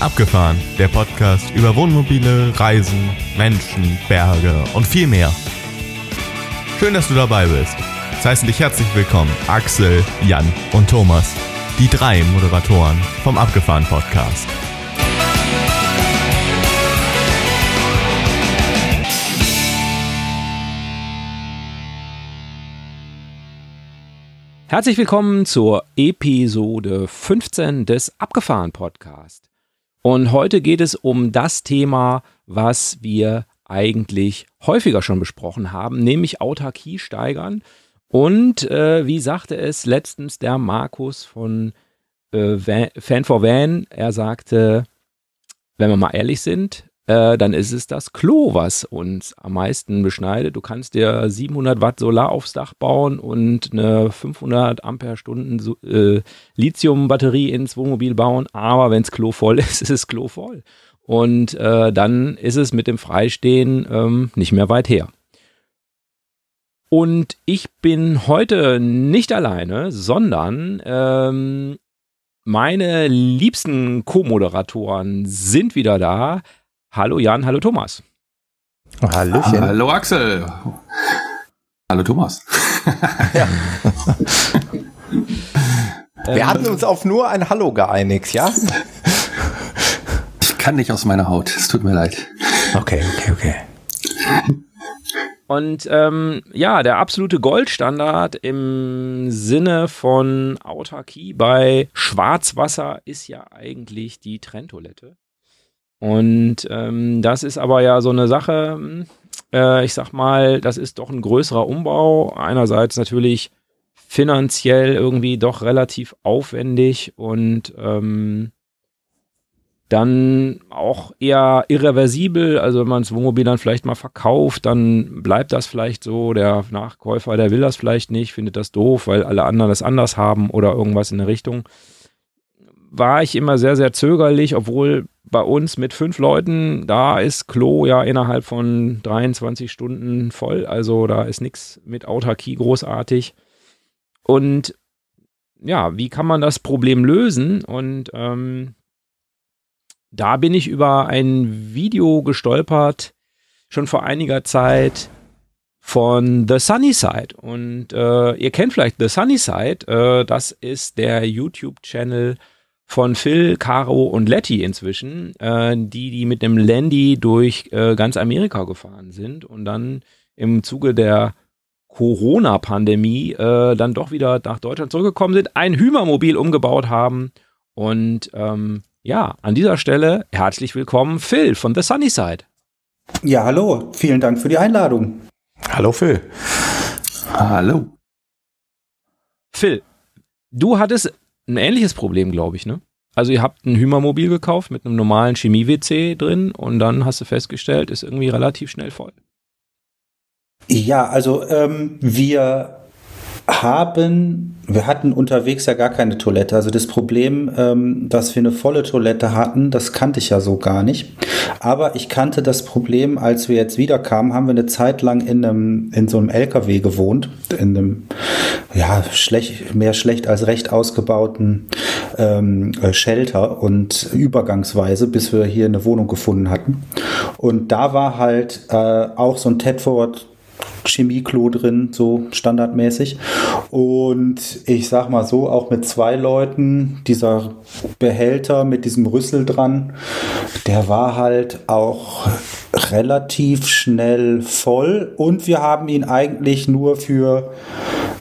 Abgefahren, der Podcast über Wohnmobile, Reisen, Menschen, Berge und viel mehr. Schön, dass du dabei bist. Es heißen dich herzlich willkommen Axel, Jan und Thomas, die drei Moderatoren vom Abgefahren Podcast. Herzlich willkommen zur Episode 15 des Abgefahren Podcast. Und heute geht es um das Thema, was wir eigentlich häufiger schon besprochen haben, nämlich Autarkie steigern. Und äh, wie sagte es letztens der Markus von äh, Fan for Van, er sagte, wenn wir mal ehrlich sind, äh, dann ist es das Klo, was uns am meisten beschneidet. Du kannst dir 700 Watt Solar aufs Dach bauen und eine 500 Ampere-Stunden äh, Lithium-Batterie ins Wohnmobil bauen, aber wenn das Klo voll ist, ist das Klo voll. Und äh, dann ist es mit dem Freistehen ähm, nicht mehr weit her. Und ich bin heute nicht alleine, sondern ähm, meine liebsten Co-Moderatoren sind wieder da. Hallo Jan, hallo Thomas. Hallöchen. Hallo Axel. Hallo Thomas. ja. Wir hatten uns auf nur ein Hallo geeinigt, ja? Ich kann nicht aus meiner Haut, es tut mir leid. Okay, okay, okay. Und ähm, ja, der absolute Goldstandard im Sinne von Autarkie bei Schwarzwasser ist ja eigentlich die Trenntoilette. Und ähm, das ist aber ja so eine Sache, hm, äh, ich sag mal, das ist doch ein größerer Umbau. Einerseits natürlich finanziell irgendwie doch relativ aufwendig und ähm, dann auch eher irreversibel. Also wenn man das Wohnmobil dann vielleicht mal verkauft, dann bleibt das vielleicht so. Der Nachkäufer, der will das vielleicht nicht, findet das doof, weil alle anderen das anders haben oder irgendwas in der Richtung. War ich immer sehr, sehr zögerlich, obwohl bei uns mit fünf Leuten, da ist Klo ja innerhalb von 23 Stunden voll. Also da ist nichts mit Autarkie großartig. Und ja, wie kann man das Problem lösen? Und ähm, da bin ich über ein Video gestolpert, schon vor einiger Zeit von The Sunny Side. Und äh, ihr kennt vielleicht The Sunny Side. Äh, das ist der YouTube-Channel von Phil, Caro und Letty inzwischen, äh, die, die mit dem Landy durch äh, ganz Amerika gefahren sind und dann im Zuge der Corona-Pandemie äh, dann doch wieder nach Deutschland zurückgekommen sind, ein Hümermobil umgebaut haben. Und ähm, ja, an dieser Stelle herzlich willkommen, Phil von The Sunny Side. Ja, hallo, vielen Dank für die Einladung. Hallo, Phil. Hallo. Phil, du hattest ein ähnliches Problem, glaube ich, ne? Also ihr habt ein Hümermobil gekauft mit einem normalen Chemie-WC drin und dann hast du festgestellt, ist irgendwie relativ schnell voll. Ja, also ähm, wir haben, wir hatten unterwegs ja gar keine Toilette. Also das Problem, ähm, dass wir eine volle Toilette hatten, das kannte ich ja so gar nicht. Aber ich kannte das Problem, als wir jetzt wiederkamen, haben wir eine Zeit lang in einem, in so einem LKW gewohnt, in einem, ja, schlecht, mehr schlecht als recht ausgebauten ähm, äh, Shelter und übergangsweise, bis wir hier eine Wohnung gefunden hatten. Und da war halt äh, auch so ein Tedford Chemieklo drin, so standardmäßig. Und ich sag mal so, auch mit zwei Leuten, dieser Behälter mit diesem Rüssel dran, der war halt auch relativ schnell voll und wir haben ihn eigentlich nur für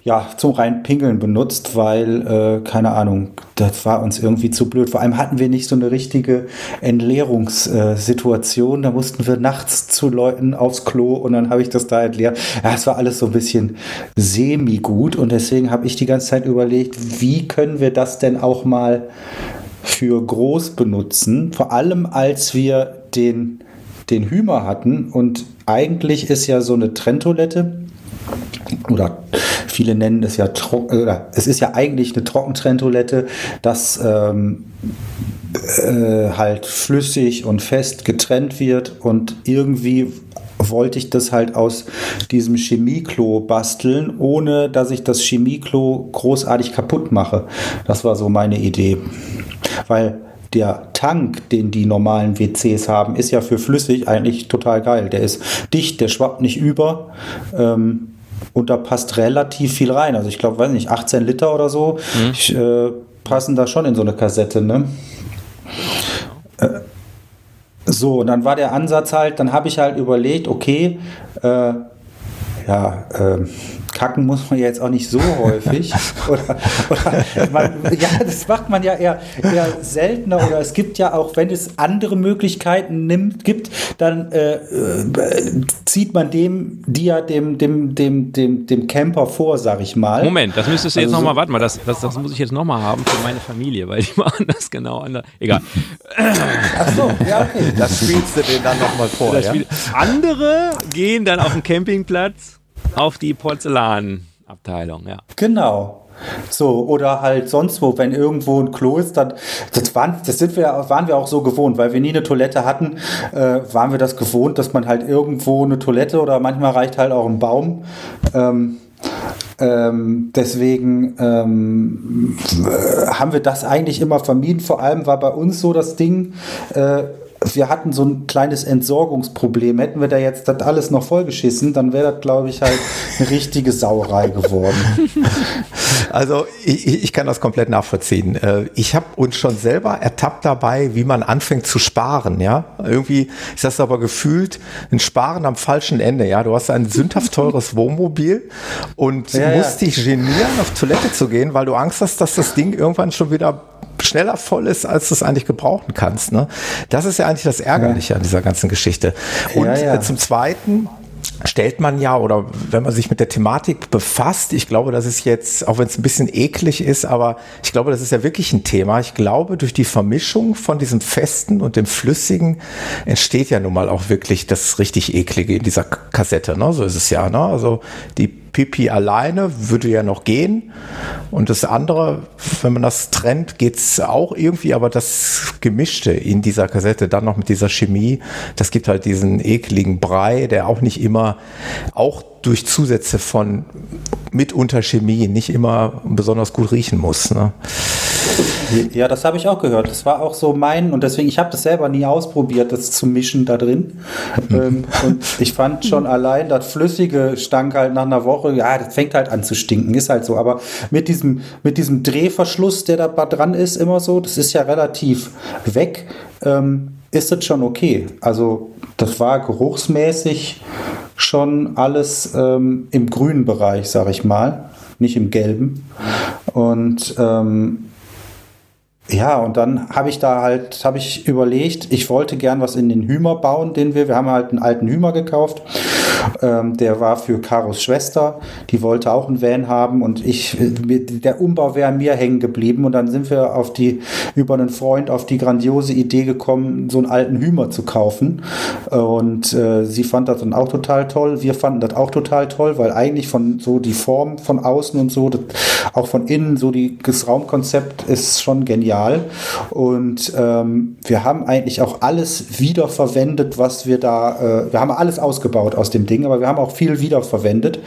ja, zum rein Pingeln benutzt, weil, äh, keine Ahnung, das war uns irgendwie zu blöd. Vor allem hatten wir nicht so eine richtige Entleerungssituation. Da mussten wir nachts zu Leuten aufs Klo und dann habe ich das da entleert. Ja, es war alles so ein bisschen semi-gut und deswegen habe ich die ganze Zeit überlegt, wie können wir das denn auch mal für groß benutzen? Vor allem, als wir den, den Hümer hatten und eigentlich ist ja so eine Trenntoilette oder viele nennen es ja trocken, oder es ist ja eigentlich eine Trockentrenntoilette, das ähm, äh, halt flüssig und fest getrennt wird und irgendwie wollte ich das halt aus diesem Chemieklo basteln, ohne dass ich das Chemieklo großartig kaputt mache. Das war so meine Idee. Weil der Tank, den die normalen WCs haben, ist ja für flüssig eigentlich total geil. Der ist dicht, der schwappt nicht über. Ähm, und da passt relativ viel rein. Also ich glaube, weiß nicht, 18 Liter oder so mhm. ich, äh, passen da schon in so eine Kassette, ne? Äh, so, und dann war der Ansatz halt, dann habe ich halt überlegt, okay, äh, ja, äh, kacken muss man ja jetzt auch nicht so häufig. oder, oder man, ja, das macht man ja eher, eher seltener. Oder es gibt ja auch, wenn es andere Möglichkeiten nimmt, gibt, dann äh, äh, zieht man dem, die ja dem, dem, dem, dem, dem Camper vor, sag ich mal. Moment, das müsstest du jetzt also nochmal, so, warte mal, das, das, das muss ich jetzt nochmal haben für meine Familie, weil die machen das genau anders. Egal. Ach so, ja, okay. Das spielst du denen dann nochmal vor. Ja? Andere gehen dann auf den Campingplatz auf die Porzellanabteilung, ja. Genau. So, oder halt sonst wo, wenn irgendwo ein Klo ist, dann, das, waren, das sind wir, waren wir auch so gewohnt, weil wir nie eine Toilette hatten, äh, waren wir das gewohnt, dass man halt irgendwo eine Toilette oder manchmal reicht halt auch ein Baum. Ähm, ähm, deswegen ähm, haben wir das eigentlich immer vermieden. Vor allem war bei uns so das Ding, äh, wir hatten so ein kleines Entsorgungsproblem. Hätten wir da jetzt das alles noch vollgeschissen, dann wäre das, glaube ich, halt eine richtige Sauerei geworden. Also ich, ich kann das komplett nachvollziehen. Äh, ich habe uns schon selber ertappt dabei, wie man anfängt zu sparen. Ja, irgendwie ist das aber gefühlt ein Sparen am falschen Ende. Ja, du hast ein sündhaft teures Wohnmobil und ja, musst ja. dich genieren, auf Toilette zu gehen, weil du Angst hast, dass das Ding irgendwann schon wieder schneller voll ist, als du es eigentlich gebrauchen kannst. Ne? Das ist ja eigentlich das Ärgerliche ja. an dieser ganzen Geschichte. Und ja. Äh, zum Zweiten, stellt man ja oder wenn man sich mit der Thematik befasst, ich glaube, das ist jetzt, auch wenn es ein bisschen eklig ist, aber ich glaube, das ist ja wirklich ein Thema. Ich glaube, durch die Vermischung von diesem Festen und dem Flüssigen entsteht ja nun mal auch wirklich das richtig eklige in dieser Kassette. Ne? So ist es ja. Ne? Also die Pipi alleine würde ja noch gehen. Und das andere, wenn man das trennt, geht es auch irgendwie, aber das Gemischte in dieser Kassette, dann noch mit dieser Chemie, das gibt halt diesen ekligen Brei, der auch nicht immer, auch durch Zusätze von mitunter Chemie nicht immer besonders gut riechen muss. Ne? Ja, das habe ich auch gehört. Das war auch so mein, und deswegen, ich habe das selber nie ausprobiert, das zu mischen da drin. ähm, und ich fand schon allein, das Flüssige stank halt nach einer Woche, ja, das fängt halt an zu stinken, ist halt so. Aber mit diesem, mit diesem Drehverschluss, der da dran ist, immer so, das ist ja relativ weg, ähm, ist das schon okay. Also, das war geruchsmäßig schon alles ähm, im grünen Bereich, sag ich mal, nicht im gelben. Und ähm, ja, und dann habe ich da halt, habe ich überlegt, ich wollte gern was in den Hümer bauen, den wir, wir haben halt einen alten Hümer gekauft ähm, der war für Karos Schwester. Die wollte auch einen Van haben und ich, der Umbau wäre mir hängen geblieben. Und dann sind wir auf die, über einen Freund auf die grandiose Idee gekommen, so einen alten Hümer zu kaufen. Und äh, sie fand das dann auch total toll. Wir fanden das auch total toll, weil eigentlich von so die Form von außen und so, das, auch von innen, so die, das Raumkonzept ist schon genial. Und ähm, wir haben eigentlich auch alles wiederverwendet, was wir da, äh, wir haben alles ausgebaut aus dem Ding, aber wir haben auch viel wiederverwendet,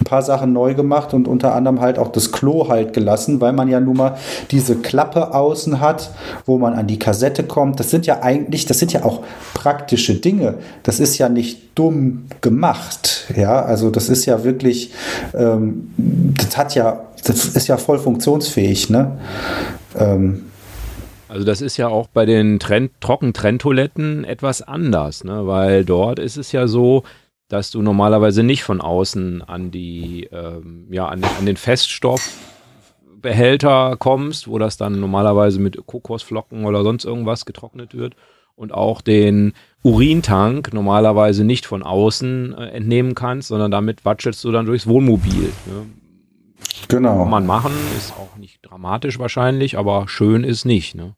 ein paar Sachen neu gemacht und unter anderem halt auch das Klo halt gelassen, weil man ja nun mal diese Klappe außen hat, wo man an die Kassette kommt. Das sind ja eigentlich, das sind ja auch praktische Dinge. Das ist ja nicht dumm gemacht. Ja, also das ist ja wirklich, ähm, das hat ja, das ist ja voll funktionsfähig, ne? Ähm, also das ist ja auch bei den Trend, Trockentrenntoiletten etwas anders, ne? weil dort ist es ja so, dass du normalerweise nicht von außen an die, ähm, ja, an, an den Feststoffbehälter kommst, wo das dann normalerweise mit Kokosflocken oder sonst irgendwas getrocknet wird und auch den Urintank normalerweise nicht von außen äh, entnehmen kannst, sondern damit watschelst du dann durchs Wohnmobil. Ne? Genau. Kann man machen, ist auch nicht dramatisch wahrscheinlich, aber schön ist nicht. Ne?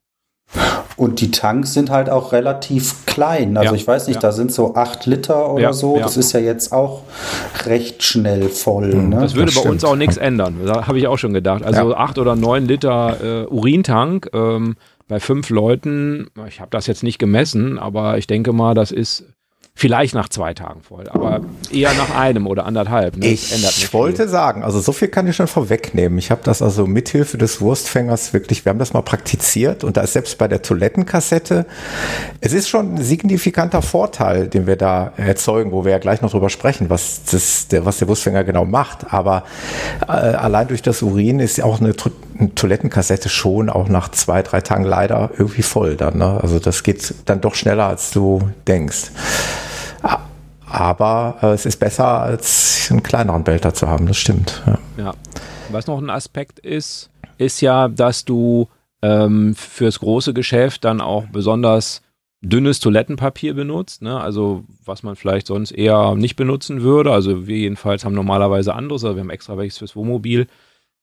Und die Tanks sind halt auch relativ klein. Also ja, ich weiß nicht, ja. da sind so acht Liter oder ja, so. Das ist ja jetzt auch recht schnell voll. Mhm. Ne? Das würde das bei uns auch nichts ändern. Da habe ich auch schon gedacht. Also acht oder neun Liter äh, Urintank ähm, bei fünf Leuten. Ich habe das jetzt nicht gemessen, aber ich denke mal, das ist Vielleicht nach zwei Tagen voll, aber eher nach einem oder anderthalb. Ne? Ich wollte viel. sagen, also so viel kann ich schon vorwegnehmen. Ich habe das also mithilfe des Wurstfängers wirklich, wir haben das mal praktiziert und da ist selbst bei der Toilettenkassette, es ist schon ein signifikanter Vorteil, den wir da erzeugen, wo wir ja gleich noch drüber sprechen, was, das, der, was der Wurstfänger genau macht. Aber äh, allein durch das Urin ist auch eine, eine, Toilettenkassette schon auch nach zwei, drei Tagen leider irgendwie voll dann. Ne? Also das geht dann doch schneller, als du denkst. Aber äh, es ist besser, als einen kleineren Behälter zu haben, das stimmt. Ja. ja. Was noch ein Aspekt ist, ist ja, dass du ähm, fürs große Geschäft dann auch besonders dünnes Toilettenpapier benutzt, ne? also was man vielleicht sonst eher nicht benutzen würde. Also wir jedenfalls haben normalerweise anderes, aber wir haben extra welches fürs Wohnmobil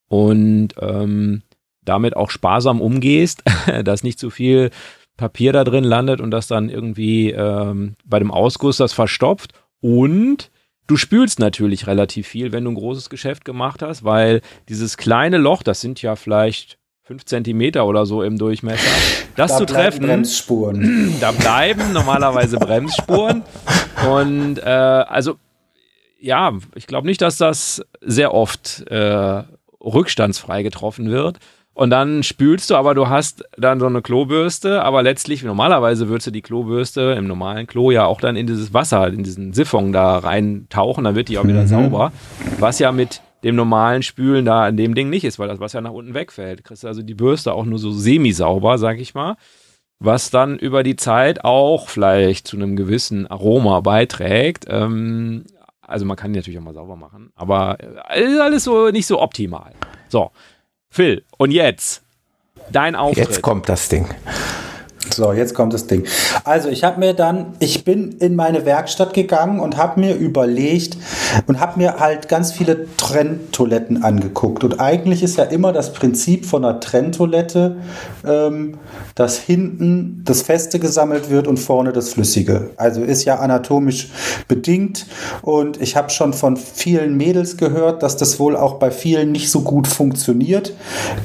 und ähm, damit auch sparsam umgehst, dass nicht zu viel Papier da drin landet und das dann irgendwie ähm, bei dem Ausguss das verstopft. Und du spülst natürlich relativ viel, wenn du ein großes Geschäft gemacht hast, weil dieses kleine Loch, das sind ja vielleicht fünf Zentimeter oder so im Durchmesser, das da zu treffen. Bremsspuren. Da bleiben normalerweise Bremsspuren. Und äh, also ja, ich glaube nicht, dass das sehr oft äh, rückstandsfrei getroffen wird. Und dann spülst du, aber du hast dann so eine Klobürste, aber letztlich, normalerweise würdest du die Klobürste im normalen Klo ja auch dann in dieses Wasser, in diesen Siphon da reintauchen, dann wird die auch wieder mhm. sauber. Was ja mit dem normalen Spülen da an dem Ding nicht ist, weil das Wasser nach unten wegfällt. Kriegst du also die Bürste auch nur so semi-sauber, sag ich mal. Was dann über die Zeit auch vielleicht zu einem gewissen Aroma beiträgt. Ähm, also man kann die natürlich auch mal sauber machen, aber äh, ist alles so nicht so optimal. So, Phil, und jetzt dein Auftritt. Jetzt kommt das Ding. So, jetzt kommt das Ding. Also, ich habe mir dann, ich bin in meine Werkstatt gegangen und habe mir überlegt und habe mir halt ganz viele Trenntoiletten angeguckt. Und eigentlich ist ja immer das Prinzip von einer Trenntoilette, ähm, dass hinten das Feste gesammelt wird und vorne das Flüssige. Also ist ja anatomisch bedingt. Und ich habe schon von vielen Mädels gehört, dass das wohl auch bei vielen nicht so gut funktioniert,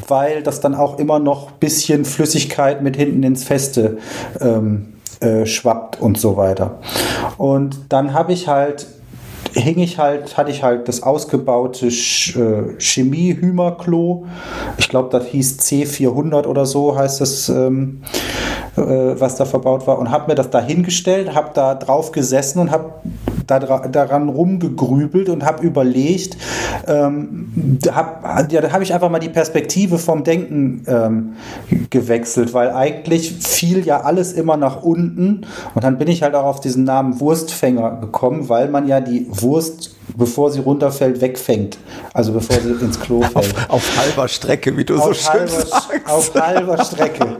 weil das dann auch immer noch ein bisschen Flüssigkeit mit hinten ins Feste Liste ähm, äh, schwappt und so weiter. Und dann habe ich halt hing ich halt, hatte ich halt das ausgebaute äh, Chemie-Hümerklo. Ich glaube, das hieß C400 oder so heißt das, ähm, äh, was da verbaut war. Und habe mir das da hingestellt, habe da drauf gesessen und habe daran rumgegrübelt und habe überlegt, ähm, hab, ja, da habe ich einfach mal die Perspektive vom Denken ähm, gewechselt, weil eigentlich fiel ja alles immer nach unten und dann bin ich halt auch auf diesen Namen Wurstfänger gekommen, weil man ja die Wurst bevor sie runterfällt, wegfängt. Also bevor sie ins Klo fällt. Auf, auf halber Strecke, wie du auf so schön halber, sagst. Auf halber Strecke.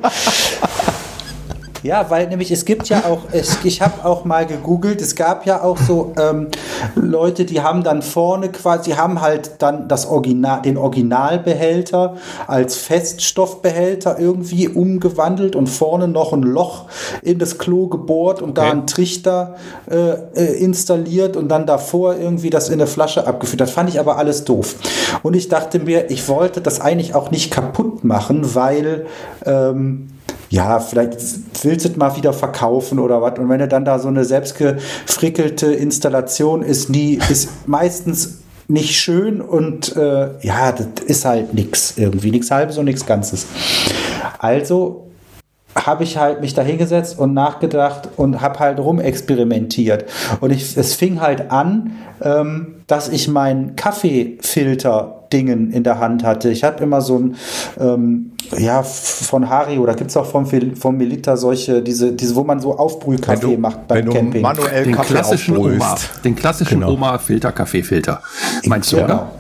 Ja, weil nämlich es gibt ja auch, es, ich habe auch mal gegoogelt, es gab ja auch so ähm, Leute, die haben dann vorne quasi, haben halt dann das Original, den Originalbehälter als Feststoffbehälter irgendwie umgewandelt und vorne noch ein Loch in das Klo gebohrt und okay. da einen Trichter äh, äh, installiert und dann davor irgendwie das in eine Flasche abgeführt. Das fand ich aber alles doof. Und ich dachte mir, ich wollte das eigentlich auch nicht kaputt machen, weil ähm, ja, vielleicht willst du es mal wieder verkaufen oder was. Und wenn du dann da so eine selbstgefrickelte Installation ist, nie, ist meistens nicht schön und äh, ja, das ist halt nichts irgendwie, nichts halbes und nichts Ganzes. Also habe ich halt mich da hingesetzt und nachgedacht und habe halt rumexperimentiert. Und ich, es fing halt an, ähm, dass ich meinen Kaffeefilter Dingen in der Hand hatte. Ich habe immer so ein, ähm, ja, von Hari oder gibt es auch vom, vom Melita solche, diese, diese, wo man so Aufbrühkaffee macht beim wenn Camping. manuell den Kaffee klassischen Oma, den klassischen genau. Oma Filter Kaffeefilter. Meinst du, ja. oder?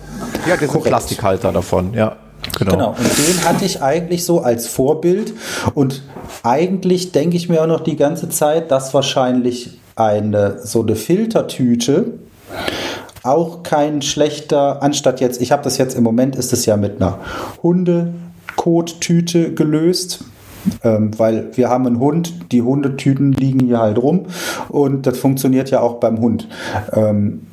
Ja, der Plastikhalter davon, ja. Genau. genau. Und den hatte ich eigentlich so als Vorbild. Und eigentlich denke ich mir auch noch die ganze Zeit, dass wahrscheinlich eine so eine Filtertüte auch kein schlechter, anstatt jetzt, ich habe das jetzt im Moment, ist es ja mit einer Hundekottüte gelöst. Ähm, weil wir haben einen Hund, die Hundetüten liegen hier halt rum und das funktioniert ja auch beim Hund. Ähm,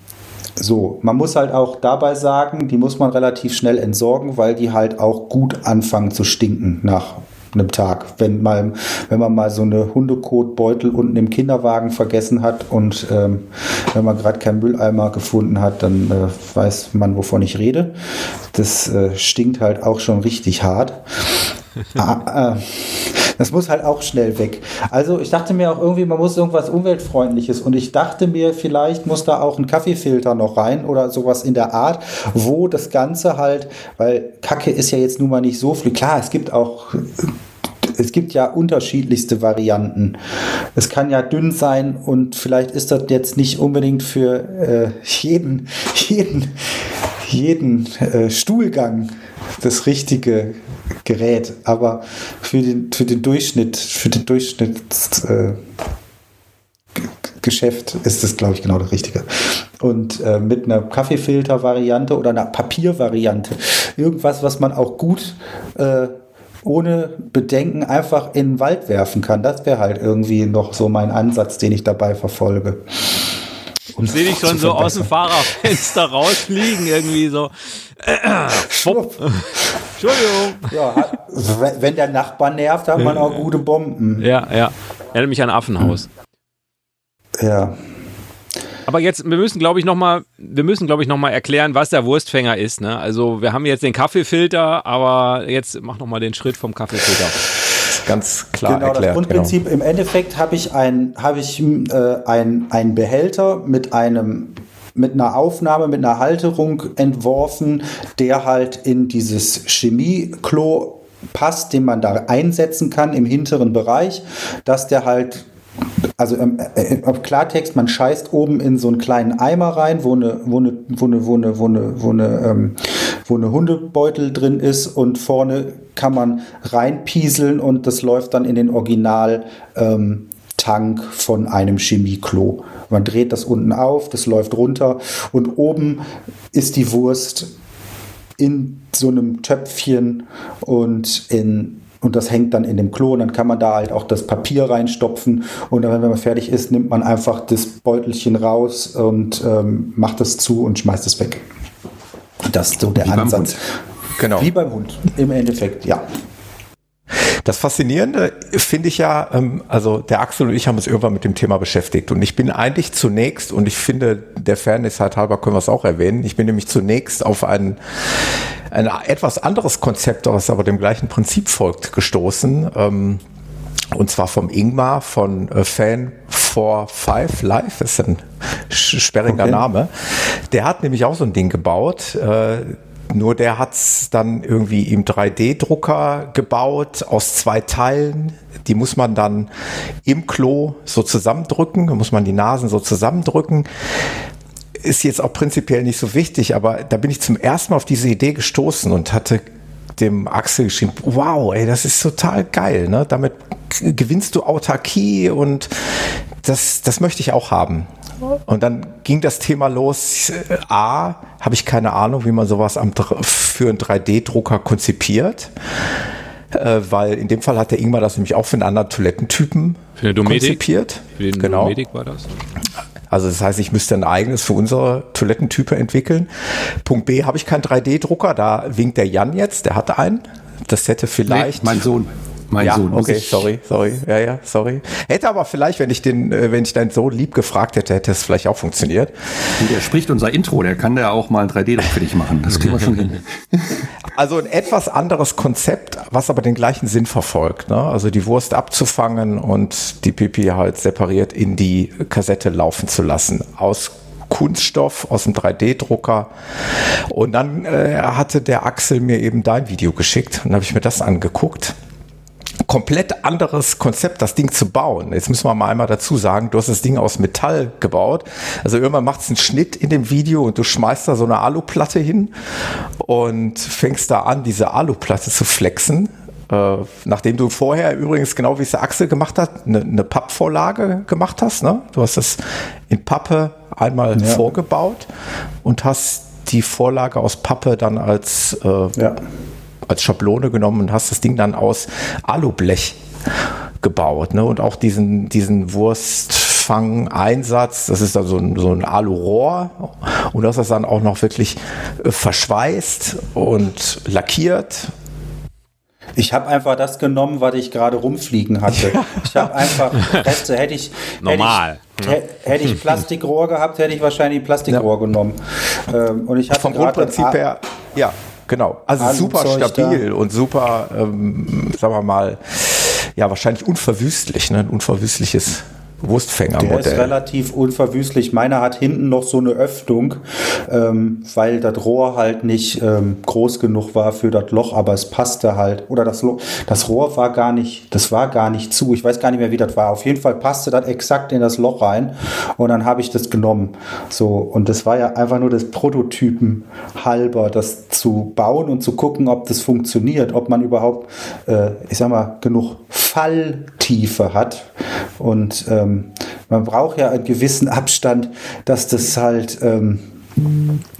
so, man muss halt auch dabei sagen, die muss man relativ schnell entsorgen, weil die halt auch gut anfangen zu stinken nach einem Tag. Wenn, mal, wenn man mal so eine Hundekotbeutel unten im Kinderwagen vergessen hat und ähm, wenn man gerade keinen Mülleimer gefunden hat, dann äh, weiß man, wovon ich rede. Das äh, stinkt halt auch schon richtig hart. ah, äh, das muss halt auch schnell weg. Also ich dachte mir auch irgendwie, man muss irgendwas umweltfreundliches und ich dachte mir, vielleicht muss da auch ein Kaffeefilter noch rein oder sowas in der Art, wo das Ganze halt, weil Kacke ist ja jetzt nun mal nicht so viel. Klar, es gibt auch es gibt ja unterschiedlichste Varianten. Es kann ja dünn sein und vielleicht ist das jetzt nicht unbedingt für äh, jeden, jeden, jeden äh, Stuhlgang das richtige Gerät, aber für den, für den Durchschnitt, für den Durchschnittsgeschäft äh, ist es, glaube ich, genau das Richtige. Und äh, mit einer Kaffeefilter-Variante oder einer Papiervariante, irgendwas, was man auch gut äh, ohne Bedenken einfach in den Wald werfen kann. Das wäre halt irgendwie noch so mein Ansatz, den ich dabei verfolge. Und sehe dich schon so aus dem Fahrerfenster rausfliegen, irgendwie so. Schwupp. Entschuldigung. Ja, wenn der Nachbar nervt, hat man auch gute Bomben. Ja, ja. Erinnert mich an Affenhaus. Ja. Aber jetzt, wir müssen, glaube ich, nochmal, wir müssen, glaube ich, nochmal erklären, was der Wurstfänger ist. Ne? Also wir haben jetzt den Kaffeefilter, aber jetzt mach nochmal den Schritt vom Kaffeefilter ganz klar genau, erklärt. Das Grundprinzip genau. im Endeffekt habe ich ein habe ich äh, ein, ein Behälter mit einem mit einer Aufnahme, mit einer Halterung entworfen, der halt in dieses Chemieklo passt, den man da einsetzen kann im hinteren Bereich, dass der halt also ähm, äh, auf Klartext, man scheißt oben in so einen kleinen Eimer rein, wo eine, wo eine, wo eine, wo eine, wo eine, wo eine, ähm, wo eine Hundebeutel drin ist und vorne kann man reinpieseln und das läuft dann in den Original ähm, Tank von einem Chemieklo. Man dreht das unten auf, das läuft runter und oben ist die Wurst in so einem Töpfchen und in und das hängt dann in dem Klo und dann kann man da halt auch das Papier reinstopfen und dann, wenn man fertig ist, nimmt man einfach das Beutelchen raus und ähm, macht es zu und schmeißt es weg. Das ist so der Wie Ansatz. Genau. Wie beim Hund, im Endeffekt, ja. Das Faszinierende finde ich ja, ähm, also der Axel und ich haben uns irgendwann mit dem Thema beschäftigt und ich bin eigentlich zunächst, und ich finde, der Fairness halt halber können wir es auch erwähnen, ich bin nämlich zunächst auf ein, ein etwas anderes Konzept, was aber dem gleichen Prinzip folgt, gestoßen. Ähm, und zwar vom Ingmar von äh, Fan 45 Live, ist ein sperriger okay. Name. Der hat nämlich auch so ein Ding gebaut. Äh, nur der hat es dann irgendwie im 3D-Drucker gebaut aus zwei Teilen. Die muss man dann im Klo so zusammendrücken. Da muss man die Nasen so zusammendrücken. Ist jetzt auch prinzipiell nicht so wichtig, aber da bin ich zum ersten Mal auf diese Idee gestoßen und hatte dem Axel geschrieben, wow, ey, das ist total geil, ne? Damit gewinnst du Autarkie und das, das möchte ich auch haben. Und dann ging das Thema los. Äh, A, habe ich keine Ahnung, wie man sowas am, für einen 3D-Drucker konzipiert. Äh, weil in dem Fall hat der Ingmar das nämlich auch für einen anderen Toilettentypen für eine konzipiert. Für den genau. Domedik war das. Also das heißt, ich müsste ein eigenes für unsere Toilettentype entwickeln. Punkt B, habe ich keinen 3D-Drucker, da winkt der Jan jetzt, der hat einen. Das hätte vielleicht. Nee, mein Sohn mein ja, Sohn. Okay, sorry, sorry. Ja, ja, sorry. Hätte aber vielleicht, wenn ich den, äh, wenn ich deinen Sohn lieb gefragt hätte, hätte es vielleicht auch funktioniert. Der spricht unser Intro, der kann da auch mal ein 3D-Druck für dich machen. Das kriegen wir schon hin. Also ein etwas anderes Konzept, was aber den gleichen Sinn verfolgt. Ne? Also die Wurst abzufangen und die Pipi halt separiert in die Kassette laufen zu lassen. Aus Kunststoff aus dem 3D-Drucker. Und dann äh, hatte der Axel mir eben dein Video geschickt und habe ich mir das angeguckt komplett anderes Konzept, das Ding zu bauen. Jetzt müssen wir mal einmal dazu sagen, du hast das Ding aus Metall gebaut. Also irgendwann macht es einen Schnitt in dem Video und du schmeißt da so eine Aluplatte hin und fängst da an, diese Aluplatte zu flexen. Äh, nachdem du vorher übrigens, genau wie es der Axel gemacht hat, eine, eine Pappvorlage gemacht hast. Ne? Du hast das in Pappe einmal ja. vorgebaut und hast die Vorlage aus Pappe dann als äh, ja als Schablone genommen und hast das Ding dann aus Alublech gebaut. Ne? Und auch diesen, diesen Wurstfang-Einsatz, das ist dann so ein, so ein Alurohr und das ist dann auch noch wirklich äh, verschweißt und lackiert Ich habe einfach das genommen, was ich gerade rumfliegen hatte. Ich habe einfach Reste, hätte ich. Normal. Hätte ich, hätte ich Plastikrohr gehabt, hätte ich wahrscheinlich Plastikrohr ja. genommen. Ähm, und ich hatte Vom Grundprinzip her, ja, genau. Also super stabil da. und super, ähm, sagen wir mal, ja, wahrscheinlich unverwüstlich, ne? ein unverwüstliches Wurstfängermodell. Der ist relativ unverwüstlich. Meiner hat hinten noch so eine Öffnung, ähm, weil das Rohr halt nicht ähm, groß genug war für das Loch, aber es passte halt. Oder das, das Rohr war gar nicht, das war gar nicht zu. Ich weiß gar nicht mehr, wie das war. Auf jeden Fall passte das exakt in das Loch rein und dann habe ich das genommen. So, und das war ja einfach nur das Prototypen halber, das zu bauen und zu gucken, ob das funktioniert, ob man überhaupt, äh, ich sag mal, genug Falltiefe hat. Und ähm, man braucht ja einen gewissen Abstand, dass das halt, ähm,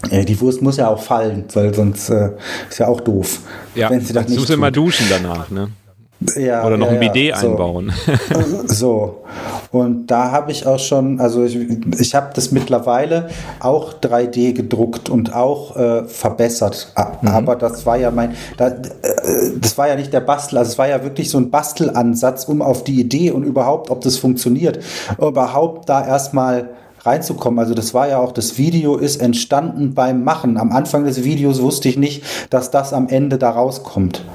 äh, die Wurst muss ja auch fallen, weil sonst äh, ist ja auch doof. Ja, wenn sie das nicht. Du musst immer duschen danach, ne? Ja, Oder noch ja, ein Bidet ja, so. einbauen. so. Und da habe ich auch schon, also ich, ich habe das mittlerweile auch 3D gedruckt und auch äh, verbessert. Mhm. Aber das war ja mein, da, äh, das war ja nicht der Bastel, also es war ja wirklich so ein Bastelansatz, um auf die Idee und überhaupt, ob das funktioniert, überhaupt da erstmal reinzukommen. Also das war ja auch, das Video ist entstanden beim Machen. Am Anfang des Videos wusste ich nicht, dass das am Ende da rauskommt.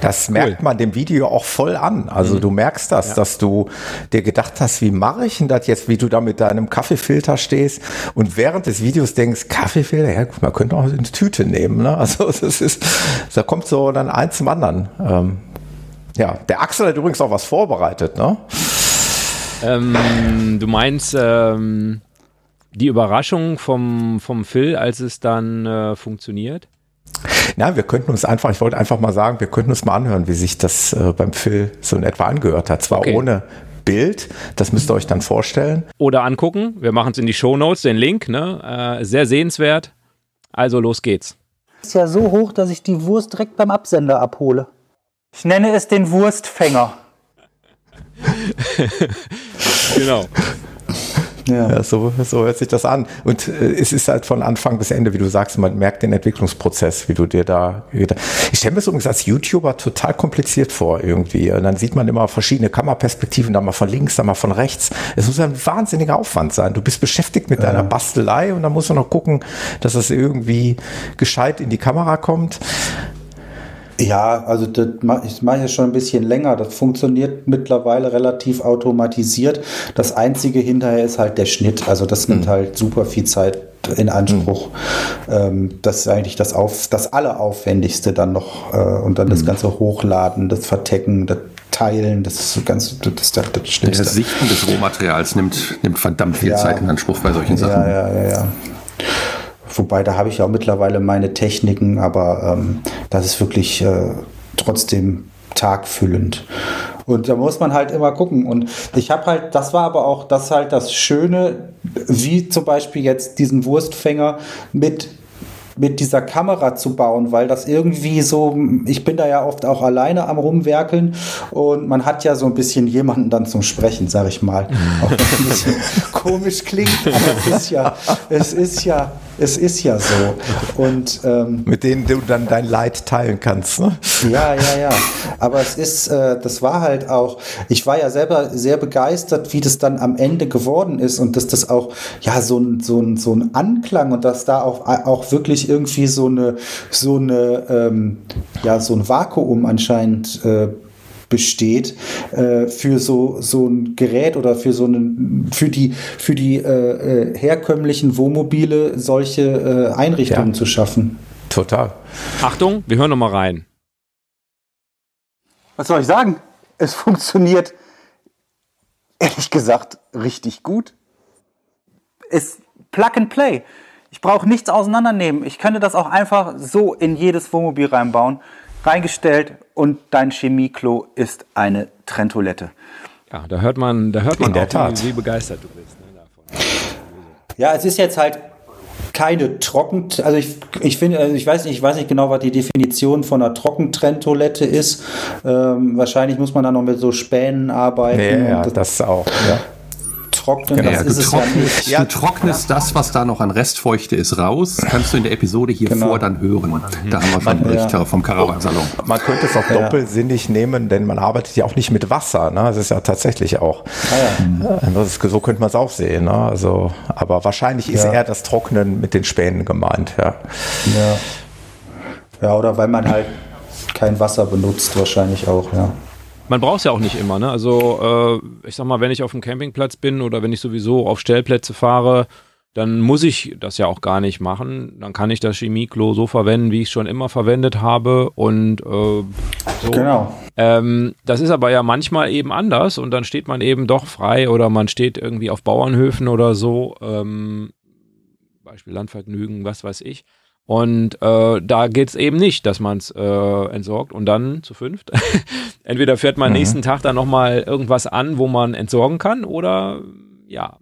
Das merkt cool. man dem Video auch voll an. Also mhm. du merkst das, ja. dass du dir gedacht hast, wie mache ich denn das jetzt, wie du da mit deinem Kaffeefilter stehst und während des Videos denkst, Kaffeefilter, ja, man könnte auch eine Tüte nehmen. Ne? Also das ist, da kommt so dann eins zum anderen. Ähm, ja, der Axel hat übrigens auch was vorbereitet, ne? Ähm, du meinst, ähm, die Überraschung vom, vom Phil, als es dann äh, funktioniert? Na, wir könnten uns einfach, ich wollte einfach mal sagen, wir könnten uns mal anhören, wie sich das äh, beim Phil so in etwa angehört hat. Zwar okay. ohne Bild, das müsst ihr euch dann vorstellen. Oder angucken. Wir machen es in die Show Notes, den Link. Ne? Äh, sehr sehenswert. Also los geht's. Ist ja so hoch, dass ich die Wurst direkt beim Absender abhole. Ich nenne es den Wurstfänger. genau. Ja. ja, so, so hört sich das an. Und äh, es ist halt von Anfang bis Ende, wie du sagst, man merkt den Entwicklungsprozess, wie du dir da. Ich stelle mir das übrigens als YouTuber total kompliziert vor irgendwie. Und dann sieht man immer verschiedene Kammerperspektiven, da mal von links, da mal von rechts. Es muss ein wahnsinniger Aufwand sein. Du bist beschäftigt mit ja. deiner Bastelei und dann musst du noch gucken, dass das irgendwie gescheit in die Kamera kommt. Ja, also das mache ich mache ja schon ein bisschen länger. Das funktioniert mittlerweile relativ automatisiert. Das einzige hinterher ist halt der Schnitt. Also das nimmt mhm. halt super viel Zeit in Anspruch. Mhm. Ähm, das ist eigentlich das, auf, das Alleraufwendigste dann noch. Äh, und dann mhm. das ganze Hochladen, das Vertecken, das Teilen, das ist so ganz das, das, das, das Schlimmste. Das Sichten des Rohmaterials nimmt, nimmt verdammt viel ja. Zeit in Anspruch bei solchen Sachen. Ja, ja, ja, ja. Wobei, da habe ich auch mittlerweile meine Techniken, aber ähm, das ist wirklich äh, trotzdem tagfüllend. Und da muss man halt immer gucken. Und ich habe halt, das war aber auch das halt das Schöne, wie zum Beispiel jetzt diesen Wurstfänger mit mit dieser Kamera zu bauen, weil das irgendwie so, ich bin da ja oft auch alleine am rumwerkeln und man hat ja so ein bisschen jemanden dann zum Sprechen, sag ich mal. Auch wenn es ein bisschen komisch klingt, aber es ist ja, es ist ja, es ist ja so. Und, ähm, Mit denen du dann dein Leid teilen kannst. Ne? Ja, ja, ja. Aber es ist, äh, das war halt auch, ich war ja selber sehr begeistert, wie das dann am Ende geworden ist und dass das auch, ja, so ein, so ein, so ein Anklang und dass da auch, auch wirklich irgendwie so eine, so eine, ähm, ja, so ein Vakuum anscheinend äh, besteht äh, für so, so ein Gerät oder für so einen, für die, für die äh, äh herkömmlichen Wohnmobile solche äh, Einrichtungen ja. zu schaffen. Total. Achtung, wir hören noch mal rein. Was soll ich sagen? Es funktioniert ehrlich gesagt richtig gut. Es Plug and Play. Ich brauche nichts auseinandernehmen. Ich könnte das auch einfach so in jedes Wohnmobil reinbauen reingestellt und dein Chemieklo ist eine Trenntoilette. Ja, da hört man, da hört man auch, wie, wie, begeistert du bist ne, davon. Ja, es ist jetzt halt keine trocken, also ich, ich finde, also ich weiß nicht, ich weiß nicht genau, was die Definition von einer Trockentrenntoilette ist. Ähm, wahrscheinlich muss man da noch mit so Spänen arbeiten. Ja, ja das, das auch. Ja trocknen, genau. das ja, ist du es trocknest, ja nicht. Du trocknest ja. das, was da noch an Restfeuchte ist, raus. Kannst du in der Episode hier genau. vor dann hören. Da haben wir schon einen Bericht ja. vom Caravansalon. Man könnte es auch doppelsinnig nehmen, denn man arbeitet ja auch nicht mit Wasser. Ne? Das ist ja tatsächlich auch. Ah, ja. Ist, so könnte man es auch sehen. Ne? Also, aber wahrscheinlich ist eher das Trocknen mit den Spänen gemeint. Ja. ja. Ja, oder weil man halt kein Wasser benutzt, wahrscheinlich auch, ja. Man braucht es ja auch nicht immer, ne? Also, äh, ich sag mal, wenn ich auf dem Campingplatz bin oder wenn ich sowieso auf Stellplätze fahre, dann muss ich das ja auch gar nicht machen. Dann kann ich das Chemieklo so verwenden, wie ich es schon immer verwendet habe. Und äh, so. Genau. Ähm, das ist aber ja manchmal eben anders und dann steht man eben doch frei oder man steht irgendwie auf Bauernhöfen oder so. Ähm, Beispiel Landvergnügen, was weiß ich. Und äh, da geht es eben nicht, dass man es äh, entsorgt und dann zu fünft. Entweder fährt man mhm. nächsten Tag dann nochmal irgendwas an, wo man entsorgen kann, oder ja,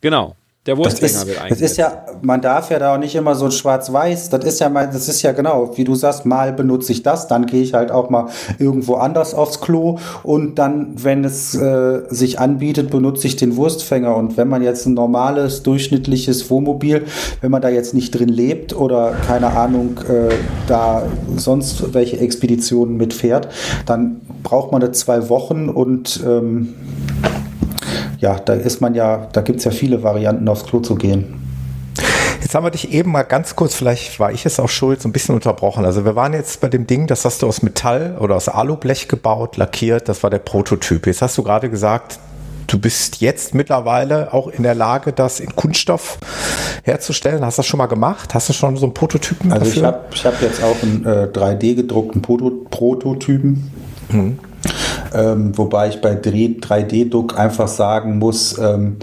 genau. Der Wurstfänger wird eingesetzt. Das ist ja, man darf ja da auch nicht immer so schwarz-weiß. Das ist ja mal, das ist ja genau, wie du sagst, mal benutze ich das, dann gehe ich halt auch mal irgendwo anders aufs Klo und dann, wenn es äh, sich anbietet, benutze ich den Wurstfänger. Und wenn man jetzt ein normales, durchschnittliches Wohnmobil, wenn man da jetzt nicht drin lebt oder keine Ahnung, äh, da sonst welche Expeditionen mitfährt, dann braucht man da zwei Wochen und ähm, ja, da ist man ja, da gibt es ja viele Varianten, aufs Klo zu gehen. Jetzt haben wir dich eben mal ganz kurz, vielleicht war ich es auch schuld, so ein bisschen unterbrochen. Also wir waren jetzt bei dem Ding, das hast du aus Metall oder aus Alublech gebaut, lackiert, das war der Prototyp. Jetzt hast du gerade gesagt, du bist jetzt mittlerweile auch in der Lage, das in Kunststoff herzustellen. Hast du das schon mal gemacht? Hast du schon so einen Prototypen also dafür? Also ich habe ich hab jetzt auch einen äh, 3D gedruckten Proto Prototypen. Mhm. Ähm, wobei ich bei 3D-Druck einfach sagen muss, ähm,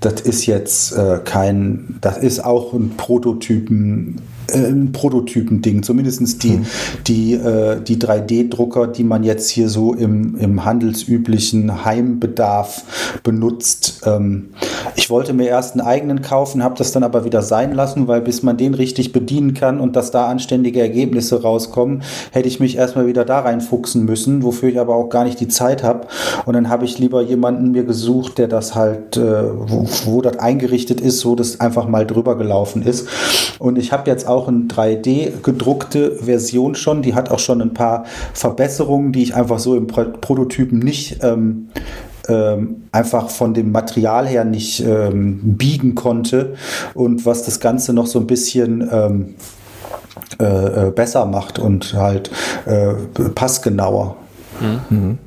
das ist jetzt äh, kein, das ist auch ein Prototypen ein Prototypen-Ding. Zumindest die, mhm. die, äh, die 3D-Drucker, die man jetzt hier so im, im handelsüblichen Heimbedarf benutzt. Ähm, ich wollte mir erst einen eigenen kaufen, habe das dann aber wieder sein lassen, weil bis man den richtig bedienen kann und dass da anständige Ergebnisse rauskommen, hätte ich mich erstmal wieder da reinfuchsen müssen, wofür ich aber auch gar nicht die Zeit habe. Und dann habe ich lieber jemanden mir gesucht, der das halt, äh, wo, wo das eingerichtet ist, so das einfach mal drüber gelaufen ist. Und ich habe jetzt auch auch eine 3D gedruckte Version schon. Die hat auch schon ein paar Verbesserungen, die ich einfach so im Pro Prototypen nicht ähm, ähm, einfach von dem Material her nicht ähm, biegen konnte und was das Ganze noch so ein bisschen ähm, äh, äh besser macht und halt äh, passgenauer. Mhm.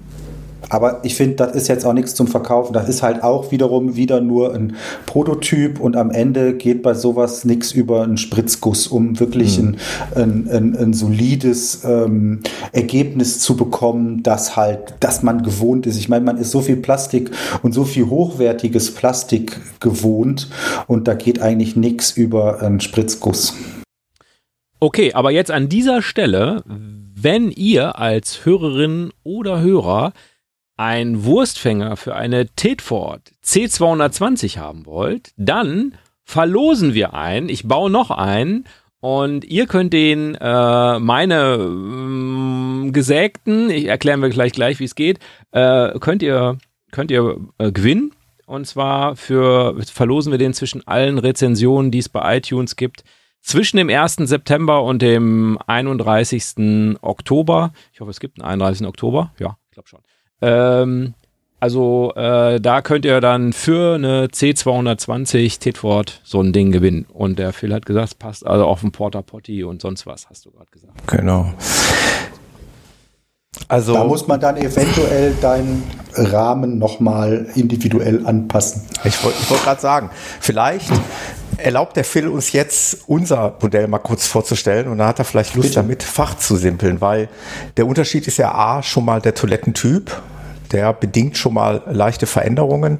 Aber ich finde, das ist jetzt auch nichts zum Verkaufen. Das ist halt auch wiederum wieder nur ein Prototyp und am Ende geht bei sowas nichts über einen Spritzguss, um wirklich mhm. ein, ein, ein, ein, solides ähm, Ergebnis zu bekommen, das halt, dass man gewohnt ist. Ich meine, man ist so viel Plastik und so viel hochwertiges Plastik gewohnt und da geht eigentlich nichts über einen Spritzguss. Okay, aber jetzt an dieser Stelle, wenn ihr als Hörerin oder Hörer ein Wurstfänger für eine Tedford C220 haben wollt, dann verlosen wir einen. Ich baue noch einen und ihr könnt den, äh, meine äh, gesägten, ich erkläre mir gleich gleich, wie es geht, äh, könnt ihr, könnt ihr äh, gewinnen. Und zwar für, verlosen wir den zwischen allen Rezensionen, die es bei iTunes gibt, zwischen dem 1. September und dem 31. Oktober. Ich hoffe, es gibt einen 31. Oktober. Ja, ich glaube schon. Ähm, also äh, da könnt ihr dann für eine C220 Titford so ein Ding gewinnen. Und der Phil hat gesagt, es passt also auf ein Porta Potty und sonst was, hast du gerade gesagt. Genau. Also da muss man dann eventuell deinen Rahmen nochmal individuell anpassen. Ich wollte wollt gerade sagen, vielleicht erlaubt der Phil uns jetzt unser Modell mal kurz vorzustellen und da hat er vielleicht Lust Bitte. damit, Fach zu simpeln, weil der Unterschied ist ja A, schon mal der Toilettentyp der bedingt schon mal leichte Veränderungen.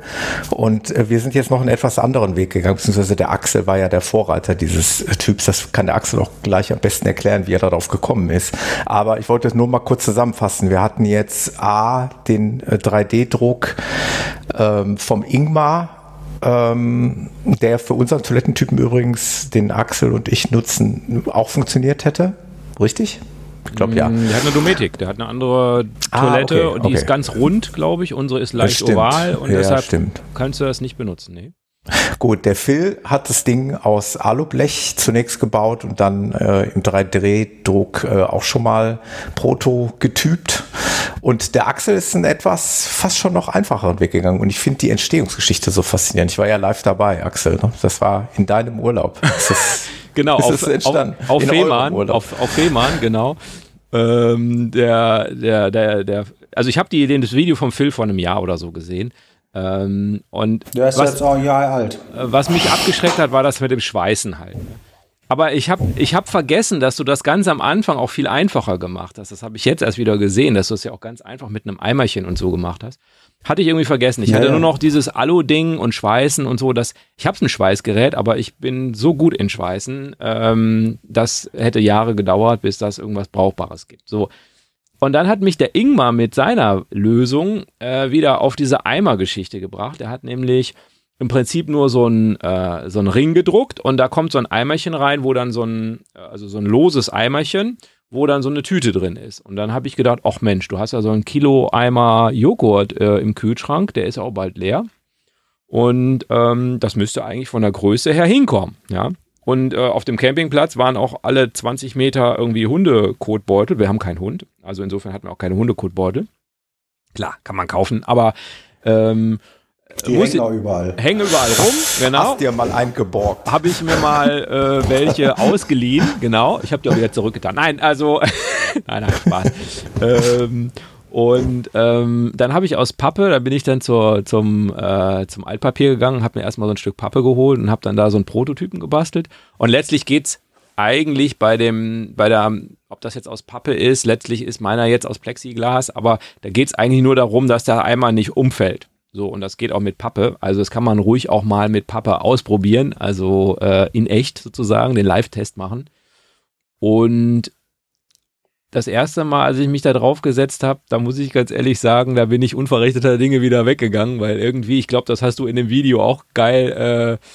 Und äh, wir sind jetzt noch einen etwas anderen Weg gegangen, beziehungsweise der Axel war ja der Vorreiter dieses Typs. Das kann der Axel auch gleich am besten erklären, wie er darauf gekommen ist. Aber ich wollte es nur mal kurz zusammenfassen. Wir hatten jetzt A, den 3D-Druck äh, ähm, vom Ingmar, ähm, der für unseren Toilettentypen übrigens, den Axel und ich nutzen, auch funktioniert hätte. Richtig? Ich glaube ja. Der hat eine Dometik, der hat eine andere Ah, Toilette okay, und die okay. ist ganz rund, glaube ich. Unsere ist leicht stimmt. oval und Ja, deshalb stimmt. kannst du das nicht benutzen. Nee. Gut, der Phil hat das Ding aus Alublech zunächst gebaut und dann äh, im 3D-Druck äh, auch schon mal Proto getypt. Und der Axel ist einen etwas fast schon noch einfacheren Weg gegangen. Und ich finde die Entstehungsgeschichte so faszinierend. Ich war ja live dabei, Axel. Ne? Das war in deinem Urlaub. Das ist, Genau, Ist auf, es entstanden? auf, auf Fehmarn, auf, auf Fehmarn, genau. Ähm, der, der, der, der, also ich habe die Idee, das Video vom Phil vor einem Jahr oder so gesehen. Ähm, und Der ist was, jetzt auch ein Jahr alt. äh, was mich abgeschreckt hat, war das mit dem Schweißen halt. ne? Aber ich habe ich hab vergessen, dass du das ganz am Anfang auch viel einfacher gemacht hast. Das habe ich jetzt erst wieder gesehen, dass du es ja auch ganz einfach mit einem Eimerchen und so gemacht hast. Hatte ich irgendwie vergessen. Ich Ja, hatte ja. nur noch dieses Alu-Ding und Schweißen und so. Das, ich habe ein Schweißgerät, aber ich bin so gut in Schweißen, ähm, das hätte Jahre gedauert, bis das irgendwas Brauchbares gibt. So. Und dann hat mich der Ingmar mit seiner Lösung äh, wieder auf diese Eimer-Geschichte gebracht. Er hat nämlich im Prinzip nur so ein, äh, so ein Ring gedruckt und da kommt so ein Eimerchen rein, wo dann so ein, äh, also so ein loses Eimerchen, wo dann so eine Tüte drin ist. Und dann habe ich gedacht, ach Mensch, du hast ja so ein Kilo Eimer Joghurt äh, im Kühlschrank, der ist ja auch bald leer. Und ähm, das müsste eigentlich von der Größe her hinkommen, ja. Und äh, auf dem Campingplatz waren auch alle 20 Meter irgendwie Hundekotbeutel. Wir haben keinen Hund, also insofern hatten wir auch keine Hundekotbeutel. Klar, kann man kaufen, aber ähm, Die muss hängen auch überall. hängen überall rum, genau. Hast dir mal eingeborgt. Habe ich mir mal äh, welche ausgeliehen, genau. Ich habe die auch wieder zurückgetan. Nein, also, nein, nein, Spaß. ähm, und ähm, dann habe ich aus Pappe, da bin ich dann zur, zum, äh, zum Altpapier gegangen, habe mir erstmal so ein Stück Pappe geholt und habe dann da so einen Prototypen gebastelt. Und letztlich geht's eigentlich bei dem, bei der, ob das jetzt aus Pappe ist, letztlich ist meiner jetzt aus Plexiglas, aber da geht's eigentlich nur darum, dass der Eimer nicht umfällt. So, und das geht auch mit Pappe. Also das kann man ruhig auch mal mit Pappe ausprobieren, also äh, in echt sozusagen, den Live-Test machen. Und das erste Mal, als ich mich da drauf gesetzt habe, da muss ich ganz ehrlich sagen, da bin ich unverrichteter Dinge wieder weggegangen, weil irgendwie, ich glaube, das hast du in dem Video auch geil äh,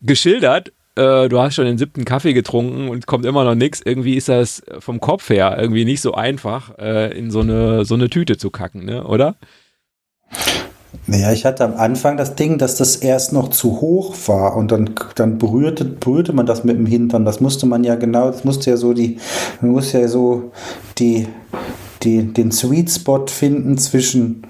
geschildert. Äh, du hast schon den siebten Kaffee getrunken und kommt immer noch nichts. Irgendwie ist das vom Kopf her irgendwie nicht so einfach, äh, in so eine, so eine Tüte zu kacken, ne? oder? Naja, ich hatte am Anfang das Ding, dass das erst noch zu hoch war und dann, dann berührte, berührte man das mit dem Hintern. Das musste man ja genau, das musste ja so die, man muss ja so die, die, den Sweet Spot finden zwischen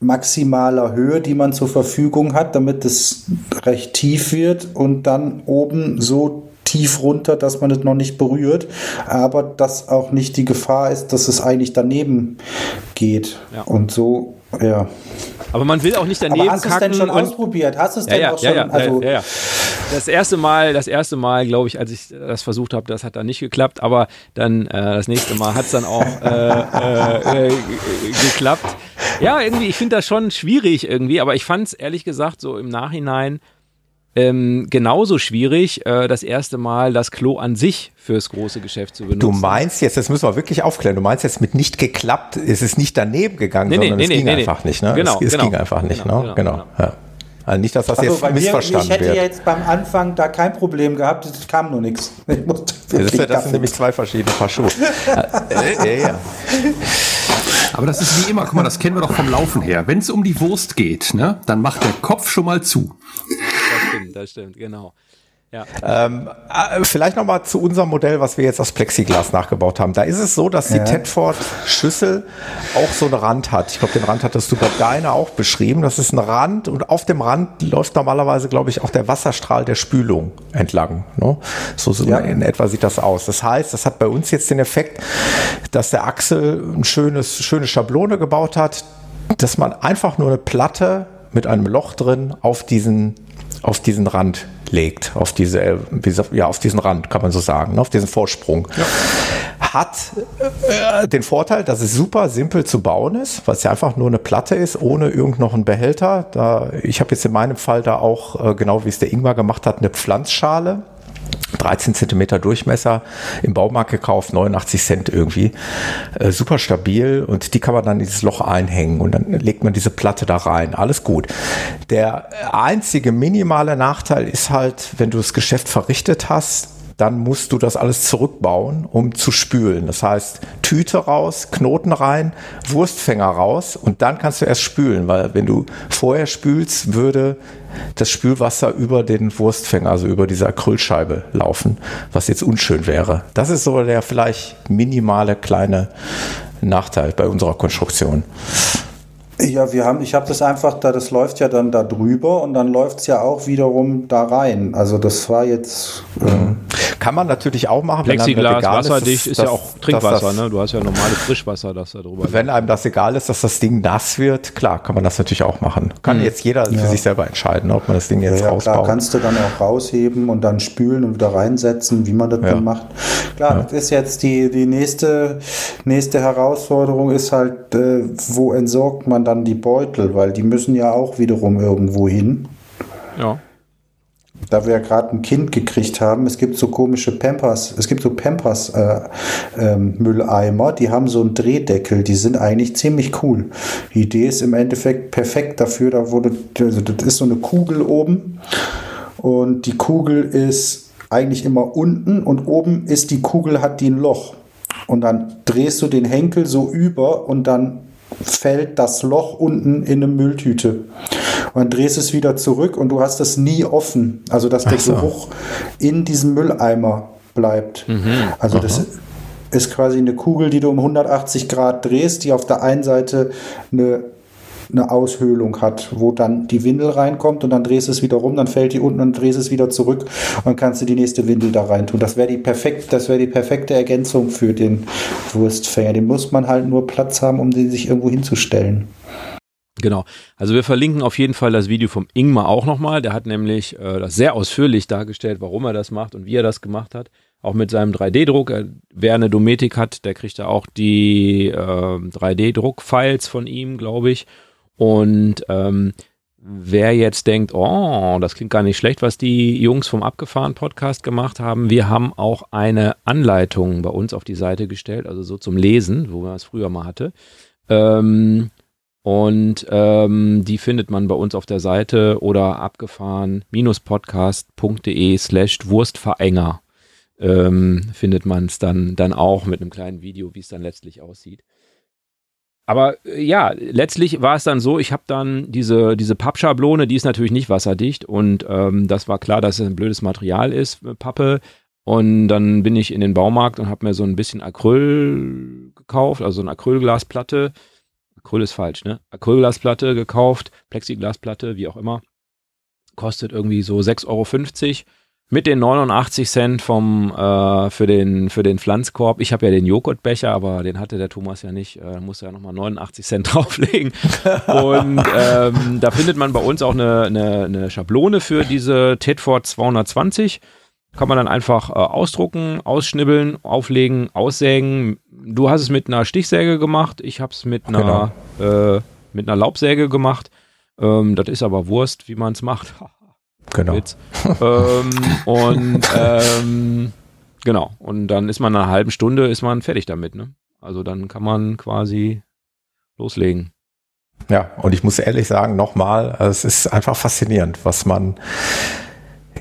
maximaler Höhe, die man zur Verfügung hat, damit es recht tief wird und dann oben so tief runter, dass man es noch nicht berührt, aber dass auch nicht die Gefahr ist, dass es eigentlich daneben geht. Ja. Und so, ja. Aber man will auch nicht daneben Aber hast du es denn kacken schon ausprobiert? Hast du es Ja, denn ja, auch ja, schon? ja, also, ja, ja. Das erste Mal, das erste Mal, glaube ich, als ich das versucht habe, das hat dann nicht geklappt, aber dann äh, das nächste Mal hat es dann auch äh, äh, äh, geklappt. Ja, irgendwie, ich finde das schon schwierig irgendwie, aber ich fand es ehrlich gesagt so im Nachhinein ähm, genauso schwierig, äh, das erste Mal das Klo an sich fürs große Geschäft zu benutzen. Du meinst jetzt, das müssen wir wirklich aufklären, du meinst jetzt mit nicht geklappt, es ist nicht daneben gegangen, Nee, sondern nee, es nee, ging nee, einfach nee. nicht. Ne? Genau, es, es genau. ging einfach nicht. Genau, ne? genau, genau. Ja. Also nicht, dass das also jetzt bei mir, ich missverstanden hätte wird. ja jetzt beim Anfang da kein Problem gehabt, es kam nur nichts. Das, das sind nämlich zwei verschiedene Paar Schuhe. äh, ja, ja. Aber das ist wie immer, guck mal, das kennen wir doch vom Laufen her. Wenn es um die Wurst geht, ne, dann macht der Kopf schon mal zu. Das stimmt, das stimmt, genau. Ja. Ähm, äh, vielleicht nochmal zu unserem Modell, was wir jetzt aus Plexiglas nachgebaut haben. Da ist es so, dass die Ja. Tedford-Schüssel auch so einen Rand hat. Ich glaube, den Rand hattest du bei deiner auch beschrieben. Das ist ein Rand und auf dem Rand läuft normalerweise, glaube ich, auch der Wasserstrahl der Spülung entlang. Ne? So, so Ja. in etwa sieht das aus. Das heißt, das hat bei uns jetzt den Effekt, dass der Axel ein schönes, schöne Schablone gebaut hat, dass man einfach nur eine Platte mit einem Loch drin auf diesen, auf diesen Rand legt, auf diese, äh, gesagt, ja, auf diesen Rand, kann man so sagen, ne, auf diesen Vorsprung. Hat äh, den Vorteil, dass es super simpel zu bauen ist, weil es ja einfach nur eine Platte ist, ohne irgend noch einen Behälter. Da, ich habe jetzt in meinem Fall da auch, äh, genau wie es der Ingwer gemacht hat, eine Pflanzschale. 13 Zentimeter Durchmesser im Baumarkt gekauft, 89 Cent irgendwie. Äh, super stabil und die kann man dann in dieses Loch einhängen und dann legt man diese Platte da rein. Alles gut. Der einzige minimale Nachteil ist halt, wenn du das Geschäft verrichtet hast, dann musst du das alles zurückbauen, um zu spülen. Das heißt, Tüte raus, Knoten rein, Wurstfänger raus und dann kannst du erst spülen, weil wenn du vorher spülst, würde das Spülwasser über den Wurstfänger, also über diese Acrylscheibe laufen, was jetzt unschön wäre. Das ist so der vielleicht minimale kleine Nachteil bei unserer Konstruktion. Ja, wir haben, ich habe das einfach da, das läuft ja dann da drüber und dann läuft es ja auch wiederum da rein. Also das war jetzt. Äh Kann man natürlich auch machen. Plexiglas, wasserdicht ist, ist das, ja auch Trinkwasser, das, ne? Du hast ja normales Frischwasser, das da drüber. Wenn einem das egal ist, dass das Ding nass wird, klar, kann man das natürlich auch machen. Kann mhm. jetzt jeder ja. für sich selber entscheiden, ob man das Ding jetzt ja, rausbaut. Klar, kannst du dann auch rausheben und dann spülen und wieder reinsetzen, wie man das ja. dann macht. Klar, ja. das ist jetzt die, die nächste, nächste Herausforderung ist halt, äh, wo entsorgt man dann die Beutel, weil die müssen ja auch wiederum irgendwo hin. Ja. Da wir ja gerade ein Kind gekriegt haben, es gibt so komische Pampers, es gibt so Pampers äh, äh, Mülleimer, die haben so einen Drehdeckel, die sind eigentlich ziemlich cool. Die Idee ist im Endeffekt perfekt dafür, da wurde, also das ist so eine Kugel oben und die Kugel ist eigentlich immer unten und oben ist die Kugel, hat die ein Loch. Und dann drehst du den Henkel so über und dann fällt das Loch unten in eine Mülltüte. Und dann drehst es wieder zurück und du hast das nie offen. Also dass der so. Geruch in diesem Mülleimer bleibt. Mhm. Also Aha. das ist quasi eine Kugel, die du um 180 Grad drehst, die auf der einen Seite eine eine Aushöhlung hat, wo dann die Windel reinkommt und dann drehst du es wieder rum, dann fällt die unten und drehst es wieder zurück und kannst du die nächste Windel da rein tun. Das wäre die perfekt, das wäre die perfekte Ergänzung für den Wurstfänger. Den muss man halt nur Platz haben, um den sich irgendwo hinzustellen. Genau. Also wir verlinken auf jeden Fall das Video vom Ingmar auch nochmal. Der hat nämlich äh, das sehr ausführlich dargestellt, warum er das macht und wie er das gemacht hat. Auch mit seinem 3D-Druck. Wer eine Dometik hat, der kriegt da auch die äh, 3D-Druck-Files von ihm, glaube ich. Und ähm, wer jetzt denkt, oh, das klingt gar nicht schlecht, was die Jungs vom Abgefahren Podcast gemacht haben, wir haben auch eine Anleitung bei uns auf die Seite gestellt, also so zum Lesen, wo man es früher mal hatte. Ähm, und ähm, die findet man bei uns auf der Seite oder abgefahren-podcast.de slash Wurstverenger ähm, findet man es dann, dann auch mit einem kleinen Video, wie es dann letztlich aussieht. Aber äh, ja, letztlich war es dann so, ich habe dann diese, diese Pappschablone, die ist natürlich nicht wasserdicht und ähm, das war klar, dass es ein blödes Material ist, äh, Pappe. Und dann bin ich in den Baumarkt und habe mir so ein bisschen Acryl gekauft, also eine Acrylglasplatte. Acryl ist falsch, ne? Acrylglasplatte gekauft, Plexiglasplatte, wie auch immer. Kostet irgendwie so 6,50 Euro mit den 89 Cent vom, äh, für, den, für den Pflanzkorb. Ich habe ja den Joghurtbecher, aber den hatte der Thomas ja nicht. Äh, musste ja nochmal 89 Cent drauflegen. Und ähm, da findet man bei uns auch eine, eine, eine Schablone für diese Tedford 220. Kann man dann einfach äh, ausdrucken, ausschnibbeln, auflegen, aussägen. Du hast es mit einer Stichsäge gemacht, ich habe es mit, einer, genau. äh, mit einer Laubsäge gemacht. Ähm, das ist aber Wurst, wie man es macht. Genau. ähm, und ähm, genau. Und dann ist man nach einer halben Stunde ist man fertig damit. Ne? Also dann kann man quasi loslegen. Ja, und ich muss ehrlich sagen, nochmal, es ist einfach faszinierend, was man,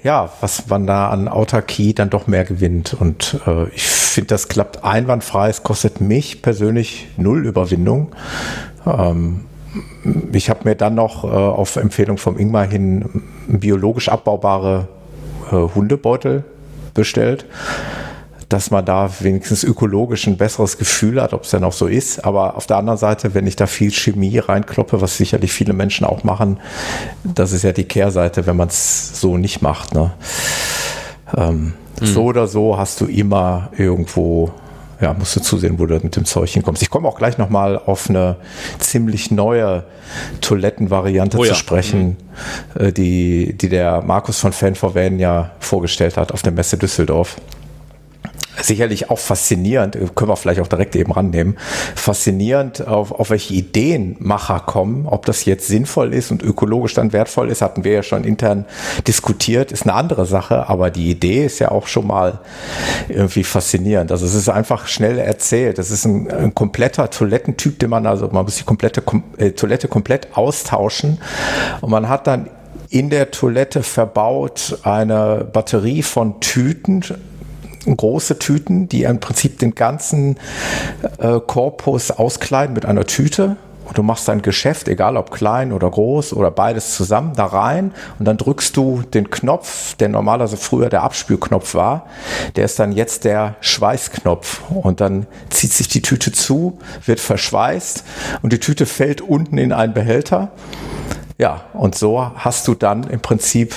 ja, was man da an Autarkie dann doch mehr gewinnt. Und äh, ich finde, das klappt einwandfrei. Es kostet mich persönlich null Überwindung. Ähm, ich habe mir dann noch äh, auf Empfehlung vom Ingmar hin biologisch abbaubare äh, Hundebeutel bestellt, dass man da wenigstens ökologisch ein besseres Gefühl hat, ob es denn auch so ist. Aber auf der anderen Seite, wenn ich da viel Chemie reinkloppe, was sicherlich viele Menschen auch machen, das ist ja die Kehrseite, wenn man es so nicht macht. Ne? Ähm, mhm. So oder so hast du immer irgendwo ja, musst du zusehen, wo du mit dem Zeug hinkommst. Ich komme auch gleich nochmal auf eine ziemlich neue Toilettenvariante oh ja. zu sprechen, mhm. die, die der Markus von Fan for Van ja vorgestellt hat auf der Messe Düsseldorf sicherlich auch faszinierend, können wir vielleicht auch direkt eben rannehmen, faszinierend, auf, auf welche Ideen Macher kommen. Ob das jetzt sinnvoll ist und ökologisch dann wertvoll ist, hatten wir ja schon intern diskutiert, ist eine andere Sache, aber die Idee ist ja auch schon mal irgendwie faszinierend. Also es ist einfach schnell erzählt. Das ist ein, ein kompletter Toilettentyp, den man, also man muss die komplette kom äh, Toilette komplett austauschen und man hat dann in der Toilette verbaut eine Batterie von Tüten, große Tüten, die im Prinzip den ganzen äh, Korpus auskleiden mit einer Tüte. Und du machst dein Geschäft, egal ob klein oder groß oder beides zusammen, da rein. Und dann drückst du den Knopf, der normalerweise früher der Abspülknopf war, der ist dann jetzt der Schweißknopf. Und dann zieht sich die Tüte zu, wird verschweißt und die Tüte fällt unten in einen Behälter. Ja, und so hast du dann im Prinzip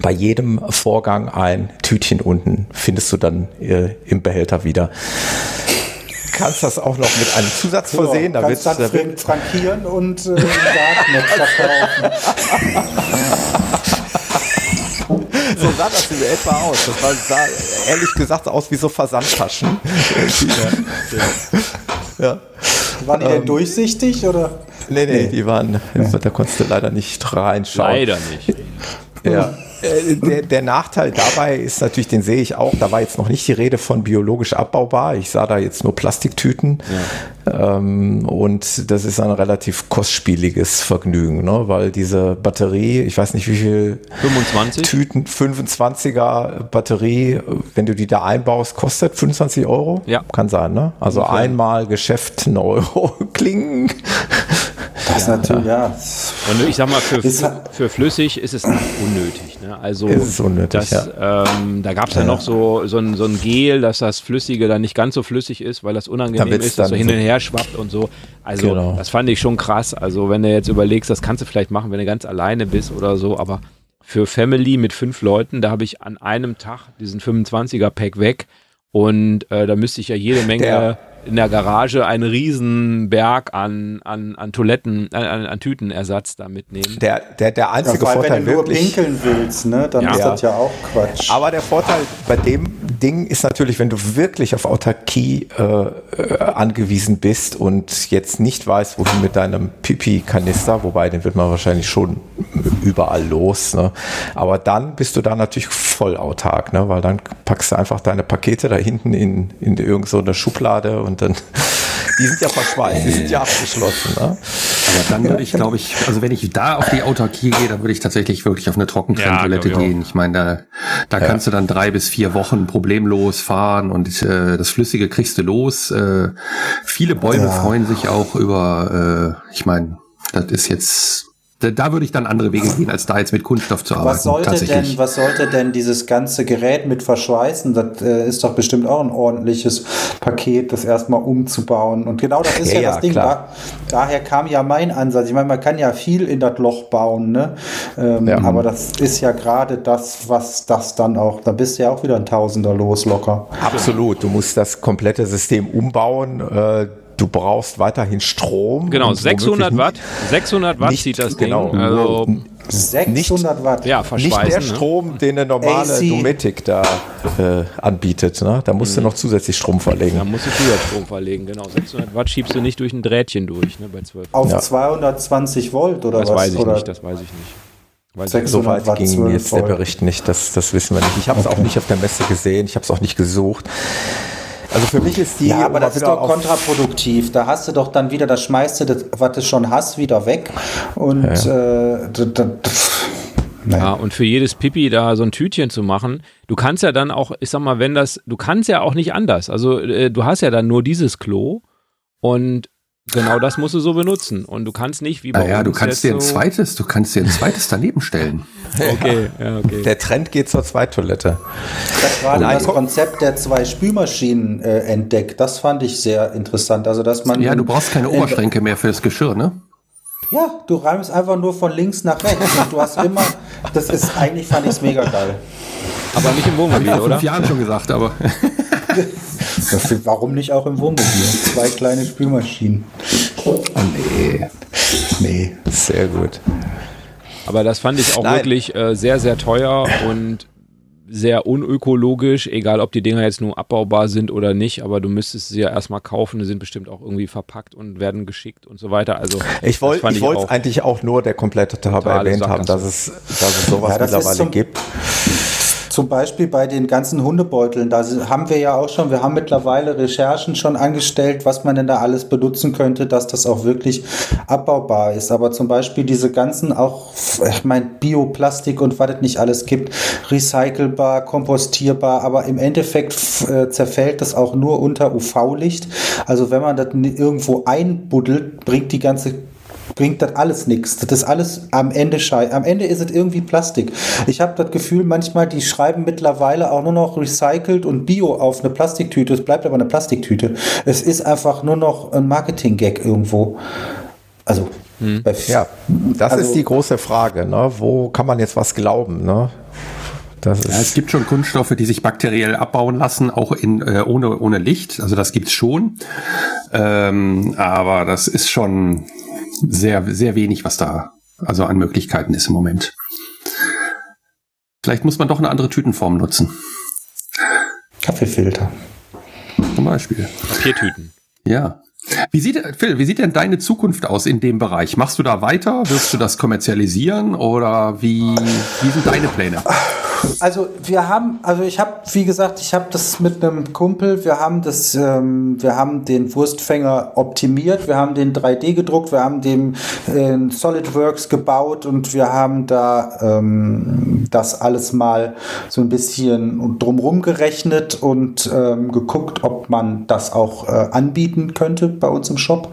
bei jedem Vorgang ein Tütchen unten, findest du dann äh, im Behälter wieder kannst das auch noch mit einem Zusatz so, versehen. Da kannst dann frank frankieren und äh, Darknet verkaufen. so sah das in etwa aus. Das war, sah ehrlich gesagt aus wie so Versandtaschen. ja. ja. Waren die ähm, denn durchsichtig oder? Nee, nee, die waren, da konntest du leider nicht reinschauen. Leider nicht. Ja. Äh, der, der, Nachteil dabei ist natürlich, den sehe ich auch, da war jetzt noch nicht die Rede von biologisch abbaubar. Ich sah da jetzt nur Plastiktüten. Ja. Ähm, und das ist ein relativ kostspieliges Vergnügen, ne? weil diese Batterie, ich weiß nicht wie viel 25? Tüten, 25er Batterie, wenn du die da einbaust, kostet 25 Euro. Ja. Kann sein, ne? Also okay. einmal Geschäft ein Euro klingen. Das ist natürlich, ja. Und ich sag mal, für, für flüssig ist es unnötig. Ne? Also, ist unnötig, das, ja. ähm, da gab es ja, ja, noch so, so, ein, so ein Gel, dass das Flüssige dann nicht ganz so flüssig ist, weil das unangenehm Damit ist, dass so hin und her schwappt und so. Also, genau. das fand ich schon krass. Also, wenn du jetzt überlegst, das kannst du vielleicht machen, wenn du ganz alleine bist oder so, aber für Family mit fünf Leuten, da habe ich an einem Tag diesen 25er-Pack weg und äh, da müsste ich ja jede Menge. Der in der Garage einen riesen Berg an, an, an Toiletten, an, an Tütenersatz da mitnehmen. Der, der, der einzige ja, Vorteil wenn du wirklich, nur pinkeln willst, ne, dann ja. ist das ja auch Quatsch. Aber der Vorteil bei dem Ding ist natürlich, wenn du wirklich auf Autarkie äh, äh, angewiesen bist und jetzt nicht weißt, wohin mit deinem Pipi-Kanister, wobei den wird man wahrscheinlich schon überall los, ne? aber dann bist du da natürlich voll autark, ne? weil dann packst du einfach deine Pakete da hinten in, in irgendeine so Schublade und und dann, die sind ja verschweißt, die sind ja abgeschlossen. Ne? Aber dann würde ich, glaube ich, also wenn ich da auf die Autarkie gehe, dann würde ich tatsächlich wirklich auf eine Trockentrenntoilette ja, gehen. Ich meine, da, da ja. kannst du dann drei bis vier Wochen problemlos fahren und äh, das Flüssige kriegst du los. Äh, viele Bäume ja. freuen sich auch über, äh, ich meine, das ist jetzt da würde ich dann andere Wege gehen, als da jetzt mit Kunststoff zu arbeiten. Was sollte, denn, was sollte denn dieses ganze Gerät mit verschweißen? Das äh, ist doch bestimmt auch ein ordentliches Paket, das erstmal umzubauen. Und genau das ist ja, ja das ja, Ding. Da, daher kam ja mein Ansatz. Ich meine, man kann ja viel in das Loch bauen, ne? Ähm, ja. aber das ist ja gerade das, was das dann auch, da bist du ja auch wieder ein Tausender los locker. Absolut. Du musst das komplette System umbauen. Äh, du brauchst weiterhin Strom. Genau, 600 Watt. 600 Watt nicht, zieht das genau, Ding. Also 600 nicht, Watt. Ja, Nicht der ne? Strom, den eine normale AC. Dometic da äh, anbietet. Ne? Da musst mhm. du noch zusätzlich Strom verlegen. Da musst du Zusatzstrom verlegen, genau. 600 Watt schiebst du nicht durch ein Drähtchen durch, ne, bei 12. Auf ja. 220 Volt oder das was? Weiß ich oder? nicht, das weiß ich nicht. Weil so weit ging jetzt der Bericht nicht, das, das wissen wir nicht. Ich habe es okay. auch nicht auf der Messe gesehen, ich habe es auch nicht gesucht. Also für mich ist die. Ja, aber das ist doch kontraproduktiv. Da hast du doch dann wieder, das schmeißt du, das, was du schon hast, wieder weg. Und ja. äh, Ja, und für jedes Pipi da so ein Tütchen zu machen, du kannst ja dann auch, ich sag mal, wenn das, du kannst ja auch nicht anders. Also äh, du hast ja dann nur dieses Klo und Genau das musst du so benutzen. Und du kannst nicht wie bei naja, uns. du kannst dir ein so zweites, du kannst dir ein zweites daneben stellen. okay, ja, okay. Der Trend geht zur Zweittoilette. Das war das Konzept der zwei Spülmaschinen äh, entdeckt. Das fand ich sehr interessant. Also, dass man. Ja, du brauchst keine Oberschränke mehr für das Geschirr, ne? Ja, du räumst einfach nur von links nach rechts. Und du hast immer. Das ist eigentlich fand ich es mega geil. Aber nicht im Wohnmobil, ich vor fünf Jahren schon gesagt, aber. Warum nicht auch im Wohnmobil? Zwei kleine Spülmaschinen. Oh, nee. Nee, sehr gut. Aber das fand ich auch Nein. wirklich äh, sehr, sehr teuer und sehr unökologisch, egal ob die Dinger jetzt nur abbaubar sind oder nicht, aber du müsstest sie ja erstmal kaufen, die sind bestimmt auch irgendwie verpackt und werden geschickt und so weiter. Also ich wollte ich wollte eigentlich auch nur der komplette Tabelle erwähnt haben, dass es, dass es sowas ja, mittlerweile gibt zum Beispiel bei den ganzen Hundebeuteln, da haben wir ja auch schon, wir haben mittlerweile Recherchen schon angestellt, was man denn da alles benutzen könnte, dass das auch wirklich abbaubar ist. Aber zum Beispiel diese ganzen auch, ich meine, Bioplastik und was es nicht alles gibt, recycelbar, kompostierbar, aber im Endeffekt äh, zerfällt das auch nur unter UV-Licht. Also wenn man das irgendwo einbuddelt, bringt die ganze bringt das alles nichts. Das ist alles am Ende Schei. Am Ende ist es irgendwie Plastik. Ich habe das Gefühl, manchmal, die schreiben mittlerweile auch nur noch recycelt und Bio auf eine Plastiktüte. Es bleibt aber eine Plastiktüte. Es ist einfach nur noch ein Marketing-Gag irgendwo. Also. Hm. Ja, das also, ist die große Frage. Ne? Wo kann man jetzt was glauben? Ne? Ja, es gibt schon Kunststoffe, die sich bakteriell abbauen lassen, auch in, äh, ohne, ohne Licht. Also das gibt's schon. Ähm, aber das ist schon sehr, sehr wenig, was da also an Möglichkeiten ist im Moment. Vielleicht muss man doch eine andere Tütenform nutzen. Kaffeefilter. Zum Beispiel. Papiertüten. Ja. Wie sieht, Phil, wie sieht denn deine Zukunft aus in dem Bereich? Machst du da weiter? Wirst du das kommerzialisieren oder wie, wie sind deine Pläne? Also wir haben, also ich habe, wie gesagt, ich habe das mit einem Kumpel, wir haben das, ähm, wir haben den Wurstfänger optimiert, wir haben den 3D gedruckt, wir haben den in SolidWorks gebaut und wir haben da ähm, das alles mal so ein bisschen drumrum gerechnet und ähm, geguckt, ob man das auch äh, anbieten könnte bei uns im Shop.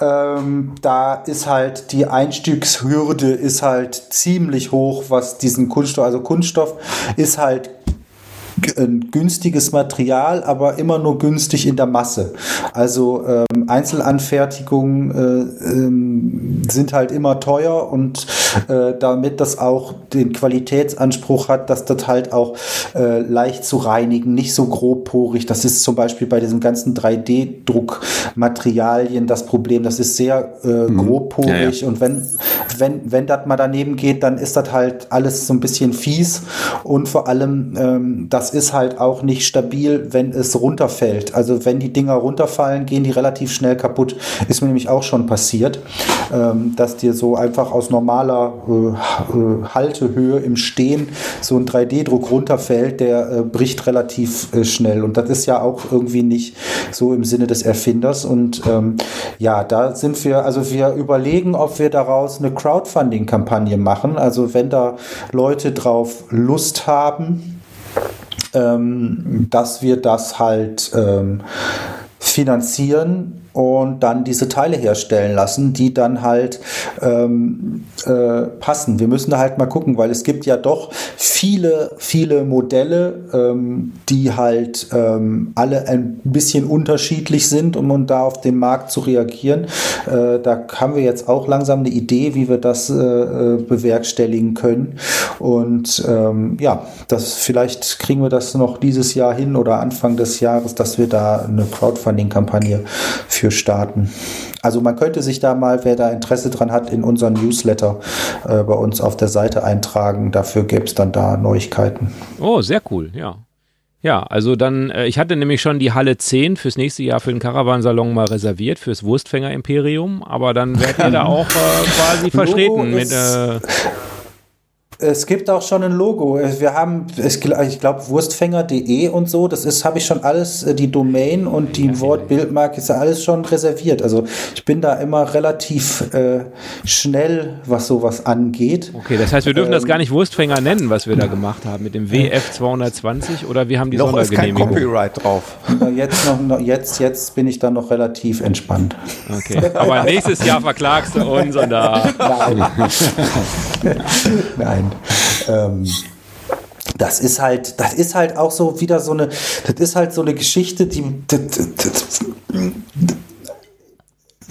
Ähm, da ist halt die Einstiegshürde ist halt ziemlich hoch, was diesen Kunststoff, also Kunststoff ist halt ein günstiges Material, aber immer nur günstig in der Masse. Also ähm, Einzelanfertigungen äh, ähm, sind halt immer teuer und äh, damit das auch den Qualitätsanspruch hat, dass das halt auch äh, leicht zu reinigen, nicht so grobporig. Das ist zum Beispiel bei diesen ganzen 3D-Druckmaterialien das Problem. Das ist sehr äh, mhm. grobporig ja, ja. und wenn, wenn, wenn das mal daneben geht, dann ist das halt alles so ein bisschen fies und vor allem ähm, das das ist halt auch nicht stabil, wenn es runterfällt. Also wenn die Dinger runterfallen, gehen die relativ schnell kaputt. Ist mir nämlich auch schon passiert, ähm, dass dir so einfach aus normaler äh, äh Haltehöhe im Stehen so ein 3D-Druck runterfällt, der äh, bricht relativ schnell. Und das ist ja auch irgendwie nicht so im Sinne des Erfinders. Und ähm, ja, da sind wir, also wir überlegen, ob wir daraus eine Crowdfunding-Kampagne machen. Also wenn da Leute drauf Lust haben, ähm, dass wir das halt ähm, finanzieren und dann diese Teile herstellen lassen, die dann halt ähm, äh, passen. Wir müssen da halt mal gucken, weil es gibt ja doch viele, viele Modelle, ähm, die halt ähm, alle ein bisschen unterschiedlich sind, um, um da auf den Markt zu reagieren. Äh, da haben wir jetzt auch langsam eine Idee, wie wir das äh, äh bewerkstelligen können. Und ähm, ja, das vielleicht kriegen wir das noch dieses Jahr hin oder Anfang des Jahres, dass wir da eine Crowdfunding-Kampagne für für starten. Also man könnte sich da mal, wer da Interesse dran hat, in unseren Newsletter äh, bei uns auf der Seite eintragen. Dafür gäbe es dann da Neuigkeiten. Oh, sehr cool, ja. Ja, also dann, äh, ich hatte nämlich schon die Halle 10 fürs nächste Jahr für den Caravansalon mal reserviert, fürs Wurstfänger-Imperium, aber dann werdet ihr da auch äh, quasi vertreten mit. Es gibt auch schon ein Logo. Wir haben, ich glaube, wurstfänger.de und so, das ist, habe ich schon alles, äh, die Domain und die Wortbildmarke ist alles schon reserviert. Also ich bin da immer relativ äh, schnell, was sowas angeht. Okay, das heißt, wir dürfen ähm, das gar nicht Wurstfänger nennen, was wir da gemacht haben mit dem WF 220 oder wir haben die noch Sondergenehmigung. Ist kein Copyright drauf. Jetzt, noch, jetzt, jetzt bin ich dann noch relativ entspannt. Okay, aber nächstes Jahr verklagst du uns und da. Nein. Nein. Ähm, das ist halt, das ist halt auch so wieder so eine, das ist halt so eine Geschichte, die, das, das,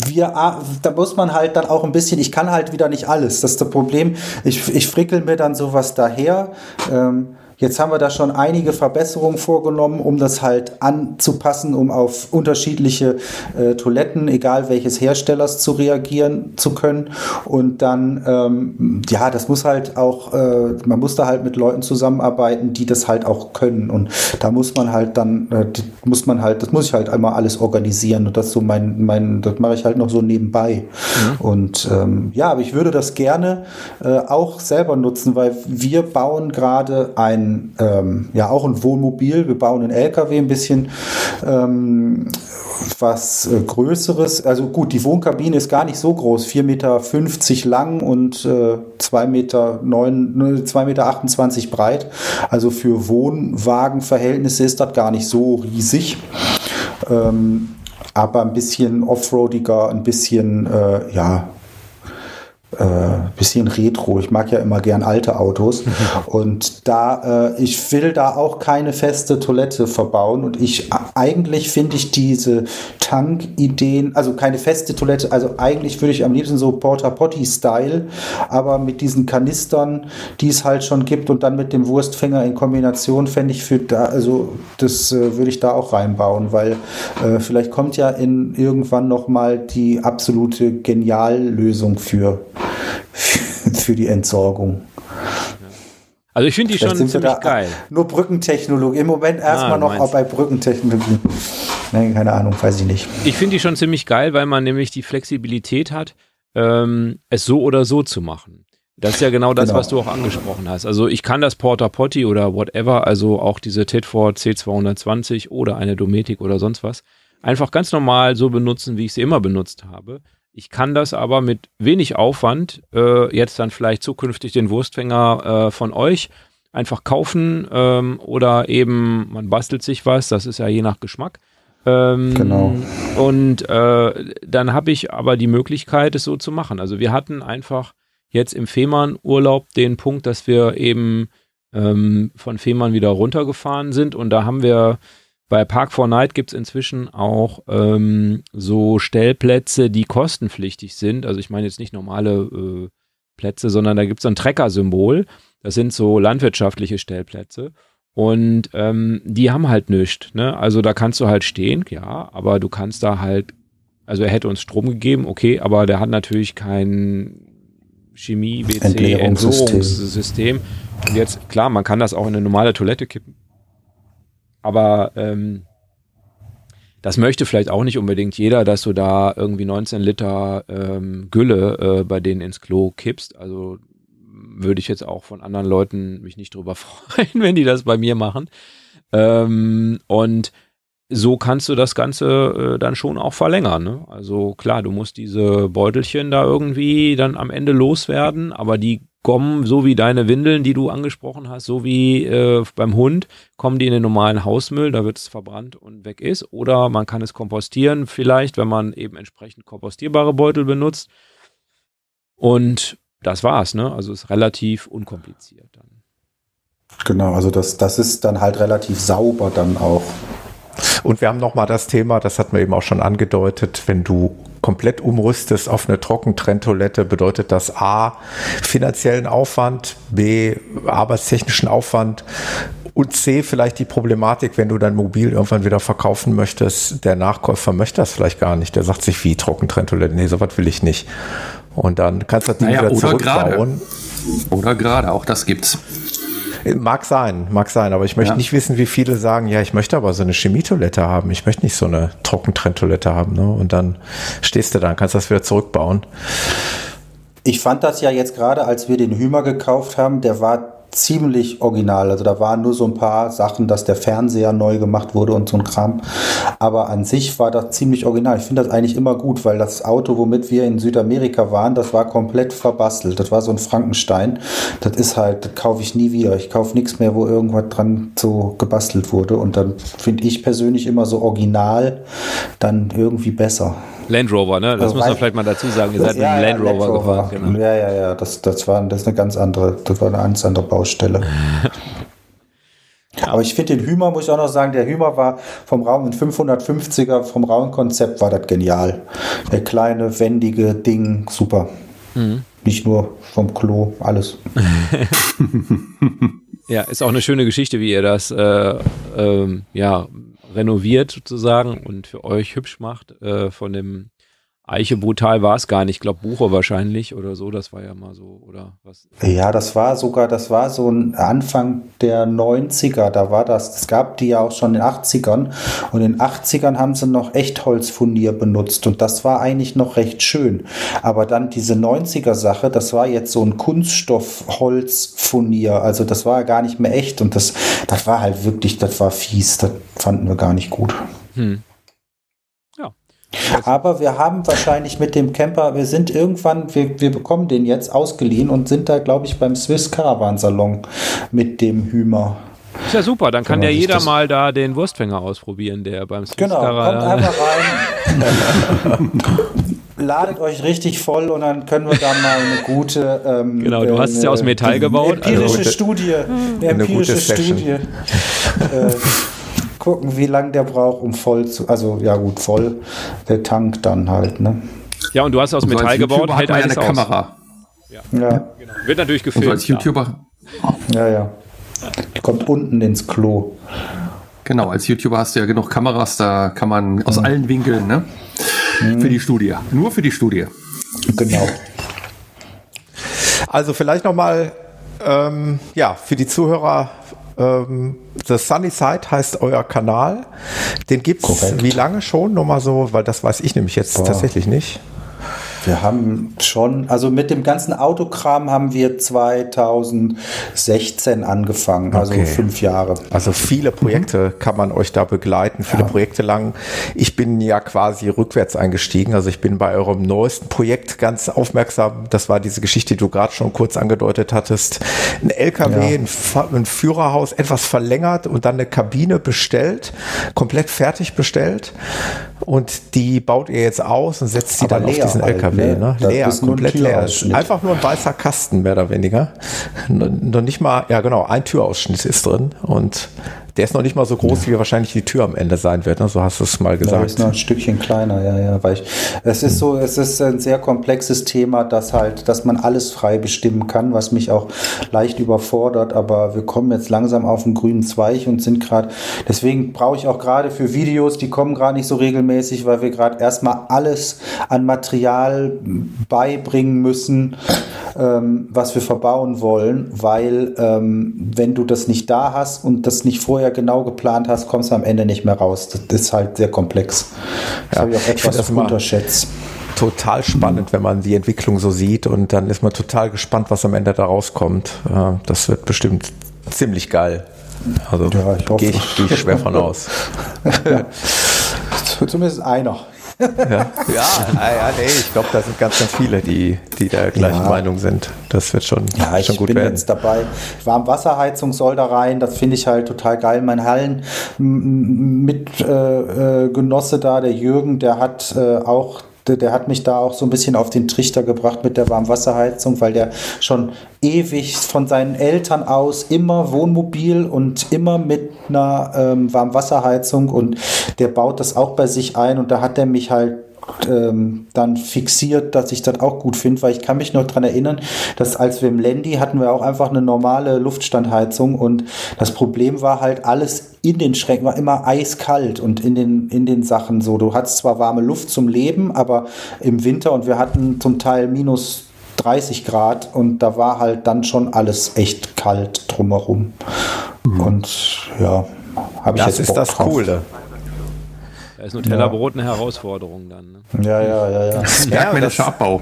wir, da muss man halt dann auch ein bisschen, ich kann halt wieder nicht alles. Das ist das Problem. Ich, ich frickel mir dann sowas daher. Ähm, Jetzt haben wir da schon einige Verbesserungen vorgenommen, um das halt anzupassen, um auf unterschiedliche äh, Toiletten, egal welches Herstellers, zu reagieren zu können. Und dann, ähm, ja, das muss halt auch, äh, man muss da halt mit Leuten zusammenarbeiten, die das halt auch können. Und da muss man halt dann, äh, muss man halt, das muss ich halt einmal alles organisieren. Und das so mein, mein, das mache ich halt noch so nebenbei. Mhm. Und ähm, ja, aber ich würde das gerne äh, auch selber nutzen, weil wir bauen gerade ein ähm, ja auch ein Wohnmobil. Wir bauen einen LKW ein bisschen ähm, was äh, Größeres. Also gut, die Wohnkabine ist gar nicht so groß, 4,50 Meter lang und äh, 2,28 Meter, 9, 2 Meter 28 breit. Also für Wohnwagenverhältnisse ist das gar nicht so riesig. Ähm, aber ein bisschen offroadiger, ein bisschen, äh, ja, äh, bisschen retro. Ich mag ja immer gern alte Autos. und da, äh, ich will da auch keine feste Toilette verbauen. Und ich, eigentlich finde ich diese Tank-Ideen, also keine feste Toilette, also eigentlich würde ich am liebsten so Porta Potty-Style, aber mit diesen Kanistern, die es halt schon gibt und dann mit dem Wurstfänger in Kombination fände ich für da, also das äh, würde ich da auch reinbauen, weil äh, vielleicht kommt ja in irgendwann nochmal die absolute Geniallösung für für die Entsorgung. Also ich finde die Vielleicht schon ziemlich geil. Nur Brückentechnologie. Im Moment erstmal ah, noch bei Brückentechnologie. Nein, keine Ahnung, weiß ich nicht. Ich finde die schon ziemlich geil, weil man nämlich die Flexibilität hat, ähm, es so oder so zu machen. Das ist ja genau das, genau. was du auch angesprochen hast. Also ich kann das Porta Potty oder whatever, also auch diese Titford C220 oder eine Dometic oder sonst was, einfach ganz normal so benutzen, wie ich sie immer benutzt habe. Ich kann das aber mit wenig Aufwand äh, jetzt dann vielleicht zukünftig den Wurstfänger äh, von euch einfach kaufen ähm, oder eben man bastelt sich was, das ist ja je nach Geschmack. Ähm, genau. Und äh, dann habe ich aber die Möglichkeit, es so zu machen. Also wir hatten einfach jetzt im Fehmarn-Urlaub den Punkt, dass wir eben ähm, von Fehmarn wieder runtergefahren sind und da haben wir bei Park 4 Night gibt es inzwischen auch ähm, so Stellplätze, die kostenpflichtig sind. Also ich meine jetzt nicht normale äh, Plätze, sondern da gibt es so ein Trecker-Symbol. Das sind so landwirtschaftliche Stellplätze. Und ähm, die haben halt nichts. Ne? Also da kannst du halt stehen, ja, aber du kannst da halt, also er hätte uns Strom gegeben, okay, aber der hat natürlich kein Chemie-WC-Entsorgungssystem. Und jetzt, klar, man kann das auch in eine normale Toilette kippen. Aber ähm, das möchte vielleicht auch nicht unbedingt jeder, dass du da irgendwie 19 Liter ähm, Gülle äh, bei denen ins Klo kippst. Also würde ich jetzt auch von anderen Leuten mich nicht drüber freuen, wenn die das bei mir machen. Ähm, und so kannst du das Ganze äh, dann schon auch verlängern. Ne? Also klar, du musst diese Beutelchen da irgendwie dann am Ende loswerden, aber die kommen, so wie deine Windeln, die du angesprochen hast, so wie äh, beim Hund, kommen die in den normalen Hausmüll, da wird es verbrannt und weg ist. Oder man kann es kompostieren, vielleicht, wenn man eben entsprechend kompostierbare Beutel benutzt. Und das war's, ne? Also ist relativ unkompliziert dann. Genau, also das, das ist dann halt relativ sauber dann auch. Und wir haben nochmal das Thema, das hat man eben auch schon angedeutet, wenn du komplett umrüstest auf eine Trockentrenntoilette, bedeutet das A, finanziellen Aufwand, B, arbeitstechnischen Aufwand und C, vielleicht die Problematik, wenn du dein Mobil irgendwann wieder verkaufen möchtest, der Nachkäufer möchte das vielleicht gar nicht. Der sagt sich, wie Trockentrenntoilette, nee, sowas will ich nicht. Und dann kannst du das Ding naja, wieder zurückbauen. Grade. Oder gerade, auch das gibt's. Mag sein, mag sein, aber ich möchte ja. nicht wissen, wie viele sagen, ja, ich möchte aber so eine Chemietoilette haben. Ich möchte nicht so eine Trockentrenntoilette haben. Ne? Und dann stehst du da, kannst das wieder zurückbauen. Ich fand das ja jetzt gerade, als wir den Hümer gekauft haben, der war ziemlich original. Also da waren nur so ein paar Sachen, dass der Fernseher neu gemacht wurde und so ein Kram. Aber an sich war das ziemlich original. Ich finde das eigentlich immer gut, weil das Auto, womit wir in Südamerika waren, das war komplett verbastelt. Das war so ein Frankenstein. Das ist halt, das kaufe ich nie wieder. Ich kaufe nichts mehr, wo irgendwas dran so gebastelt wurde. Und dann finde ich persönlich immer so original dann irgendwie besser. Land Rover, ne? Das also muss man vielleicht mal dazu sagen. Ihr seid ja, mit dem Land Rover, Rover, gefahren. Genau. Ja, ja, ja. Das, das, war, das ist eine ganz andere, das war eine ganz andere Baustelle. Aber ich finde den Hümer, muss ich auch noch sagen, der Hümer war vom Raum, ein 550er, vom Raumkonzept war das genial. Der kleine, wendige Ding, super. Mhm. Nicht nur vom Klo, alles. ja, ist auch eine schöne Geschichte, wie ihr das äh, ähm, ja, renoviert sozusagen und für euch hübsch macht äh, von dem Eiche brutal war es gar nicht. Ich glaube, Buche wahrscheinlich oder so. Das war ja mal so, oder was? Ja, das war sogar, das war so ein Anfang der 90er. Da war das. Es gab die ja auch schon in den 80ern. Und in den 80ern haben sie noch Echtholzfurnier benutzt. Und das war eigentlich noch recht schön. Aber dann diese 90er-Sache, das war jetzt so ein Kunststoffholzfurnier. Also das war ja gar nicht mehr echt. Und das, das war halt wirklich, das war fies. Das fanden wir gar nicht gut. Hm. Aber wir haben wahrscheinlich mit dem Camper, wir sind irgendwann, wir, wir bekommen den jetzt ausgeliehen und sind da, glaube ich, beim Swiss Caravan Salon mit dem Hümer. Ist ja super, dann kann ja jeder mal da den Wurstfänger ausprobieren, der beim Swiss Genau, kommt einfach rein. ladet euch richtig voll und dann können wir da mal eine gute. Ähm, genau, du hast es ja aus Metall gebaut. Empirische also, Studie. Eine empirische Studie. äh, gucken, wie lange der braucht, um voll zu. Also, ja, gut, voll. Der Tank dann halt, ne? Ja, und du hast aus und Metall gebaut, hält eine Kamera. Ja. ja. Genau. Wird natürlich gefilmt. Und als YouTuber. Ja, ja. Die kommt unten ins Klo. Genau, als YouTuber hast du ja genug Kameras, da kann man aus mhm. allen Winkeln, ne? Mhm. Für die Studie. Nur für die Studie. Genau. Also vielleicht nochmal, ähm, ja, für die Zuhörer, ähm, The Sunny Side heißt euer Kanal. Den gibt es wie lange schon? Nur mal so, weil das weiß ich nämlich jetzt Boah. tatsächlich nicht. Wir haben schon, also mit dem ganzen Autokram haben wir 2016 angefangen, also okay. fünf Jahre. Also viele Projekte mhm. kann man euch da begleiten, viele ja. Projekte lang. Ich bin ja quasi rückwärts eingestiegen, also ich bin bei eurem neuesten Projekt ganz aufmerksam. Das war diese Geschichte, die du gerade schon kurz angedeutet hattest. Ein LKW, ja. ein, ein Führerhaus etwas verlängert und dann eine Kabine bestellt, komplett fertig bestellt. Und die baut ihr jetzt aus und setzt sie dann auf diesen halt, LKW. Ne? Ne? Leer, komplett leer. Einfach nur ein weißer Kasten, mehr oder weniger. Noch nicht mal, ja genau, ein Türausschnitt ist drin und der ist noch nicht mal so groß, ja. wie wahrscheinlich die Tür am Ende sein wird. Ne? So hast du es mal gesagt. Ja, ist noch ein Stückchen kleiner, ja, ja. Weil ich, es ist so, es ist ein sehr komplexes Thema, dass halt, dass man alles frei bestimmen kann, was mich auch leicht überfordert. Aber wir kommen jetzt langsam auf den grünen Zweig und sind gerade, deswegen brauche ich auch gerade für Videos, die kommen gerade nicht so regelmäßig, weil wir gerade erstmal alles an Material beibringen müssen, ähm, was wir verbauen wollen, weil ähm, wenn du das nicht da hast und das nicht vorher vorher genau geplant hast, kommst du am Ende nicht mehr raus. Das ist halt sehr komplex. Das ja, habe ich auch etwas ich unterschätzt. Total spannend, wenn man die Entwicklung so sieht und dann ist man total gespannt, was am Ende da rauskommt. Das wird bestimmt ziemlich geil. Also ja, gehe ich, geh ich schwer von aus. Zumindest einer ja, ja, ja, nee, ich glaube, da sind ganz, ganz viele, die, die der gleichen ja. Meinung sind. Das wird schon, ja, schon gut werden. Ich bin jetzt dabei. Warmwasserheizung soll da rein. Das finde ich halt total geil. Mein Hallen mit äh, äh, Genosse da, der Jürgen, der hat äh, auch der, der, hat mich da auch so ein bisschen auf den Trichter gebracht mit der Warmwasserheizung, weil der schon ewig von seinen Eltern aus immer Wohnmobil und immer mit einer ähm, Warmwasserheizung und der baut das auch bei sich ein und da hat er mich halt ähm, dann fixiert, dass ich das auch gut finde, weil ich kann mich noch daran erinnern, dass als wir im Landy hatten wir auch einfach eine normale Luftstandheizung und das Problem war halt alles in den Schränken war immer eiskalt und in den, in den Sachen so. Du hattest zwar warme Luft zum Leben, aber im Winter und wir hatten zum Teil minus 30 Grad und da war halt dann schon alles echt kalt drumherum. Mhm. Und ja, habe ich das jetzt Das ist das drauf. Coole. Da ist Nutella-Brot eine Herausforderung dann. Ne? Ja, ja, ja, ja. Bergmännischer Abbau.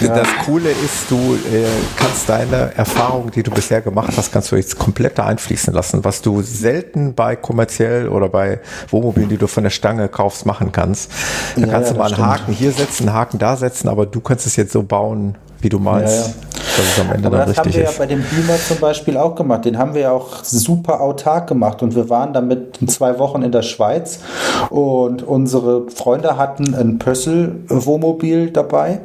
Ja. Das Coole ist, du äh, kannst deine Erfahrungen, die du bisher gemacht hast, kannst du jetzt komplett da einfließen lassen, was du selten bei kommerziell oder bei Wohnmobilen, die du von der Stange kaufst, machen kannst. Da ja, kannst ja, du mal einen stimmt. Haken hier setzen, einen Haken da setzen, aber du kannst es jetzt so bauen, wie du meinst. Ja, ja. Dass es am Ende Aber dann das haben wir ist. ja bei dem Beamer zum Beispiel auch gemacht. Den haben wir ja auch super autark gemacht und wir waren damit zwei Wochen in der Schweiz und unsere Freunde hatten ein Pössl-Wohnmobil dabei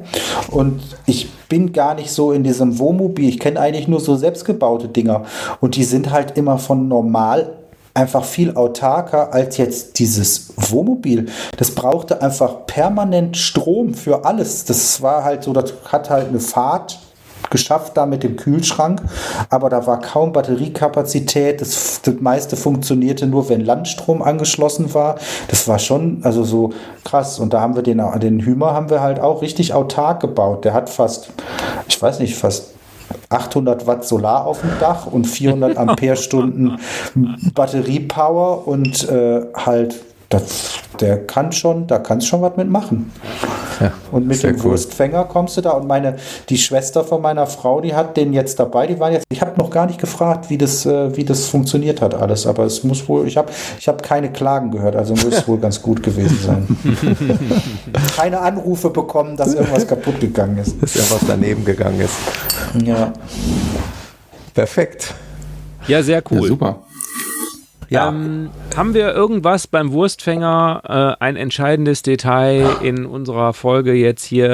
und ich bin gar nicht so in diesem Wohnmobil. Ich kenne eigentlich nur so selbstgebaute Dinger und die sind halt immer von normal einfach viel autarker als jetzt dieses Wohnmobil. Das brauchte einfach permanent Strom für alles. Das war halt so, das hat halt eine Fahrt geschafft da mit dem Kühlschrank, aber da war kaum Batteriekapazität. Das, das meiste funktionierte nur, wenn Landstrom angeschlossen war. Das war schon also so krass. Und da haben wir den, den Hümer haben wir halt auch richtig autark gebaut. Der hat fast, ich weiß nicht, fast 800 Watt Solar auf dem Dach und 400 Ampere-Stunden Batteriepower und äh, halt das, der kann schon, da kannst schon was mitmachen. Ja, und mit dem cool. Wurstfänger kommst du da. Und meine, die Schwester von meiner Frau, die hat den jetzt dabei. Die waren jetzt, ich habe noch gar nicht gefragt, wie das, äh, wie das funktioniert hat alles. Aber es muss wohl, ich habe ich hab keine Klagen gehört, also muss es wohl ganz gut gewesen sein. keine Anrufe bekommen, dass irgendwas kaputt gegangen ist. Dass irgendwas daneben gegangen ist. Ja. Perfekt. Ja, sehr cool. Ja, super. Ja. Ähm, haben wir irgendwas beim Wurstfänger, äh, ein entscheidendes Detail in unserer Folge jetzt hier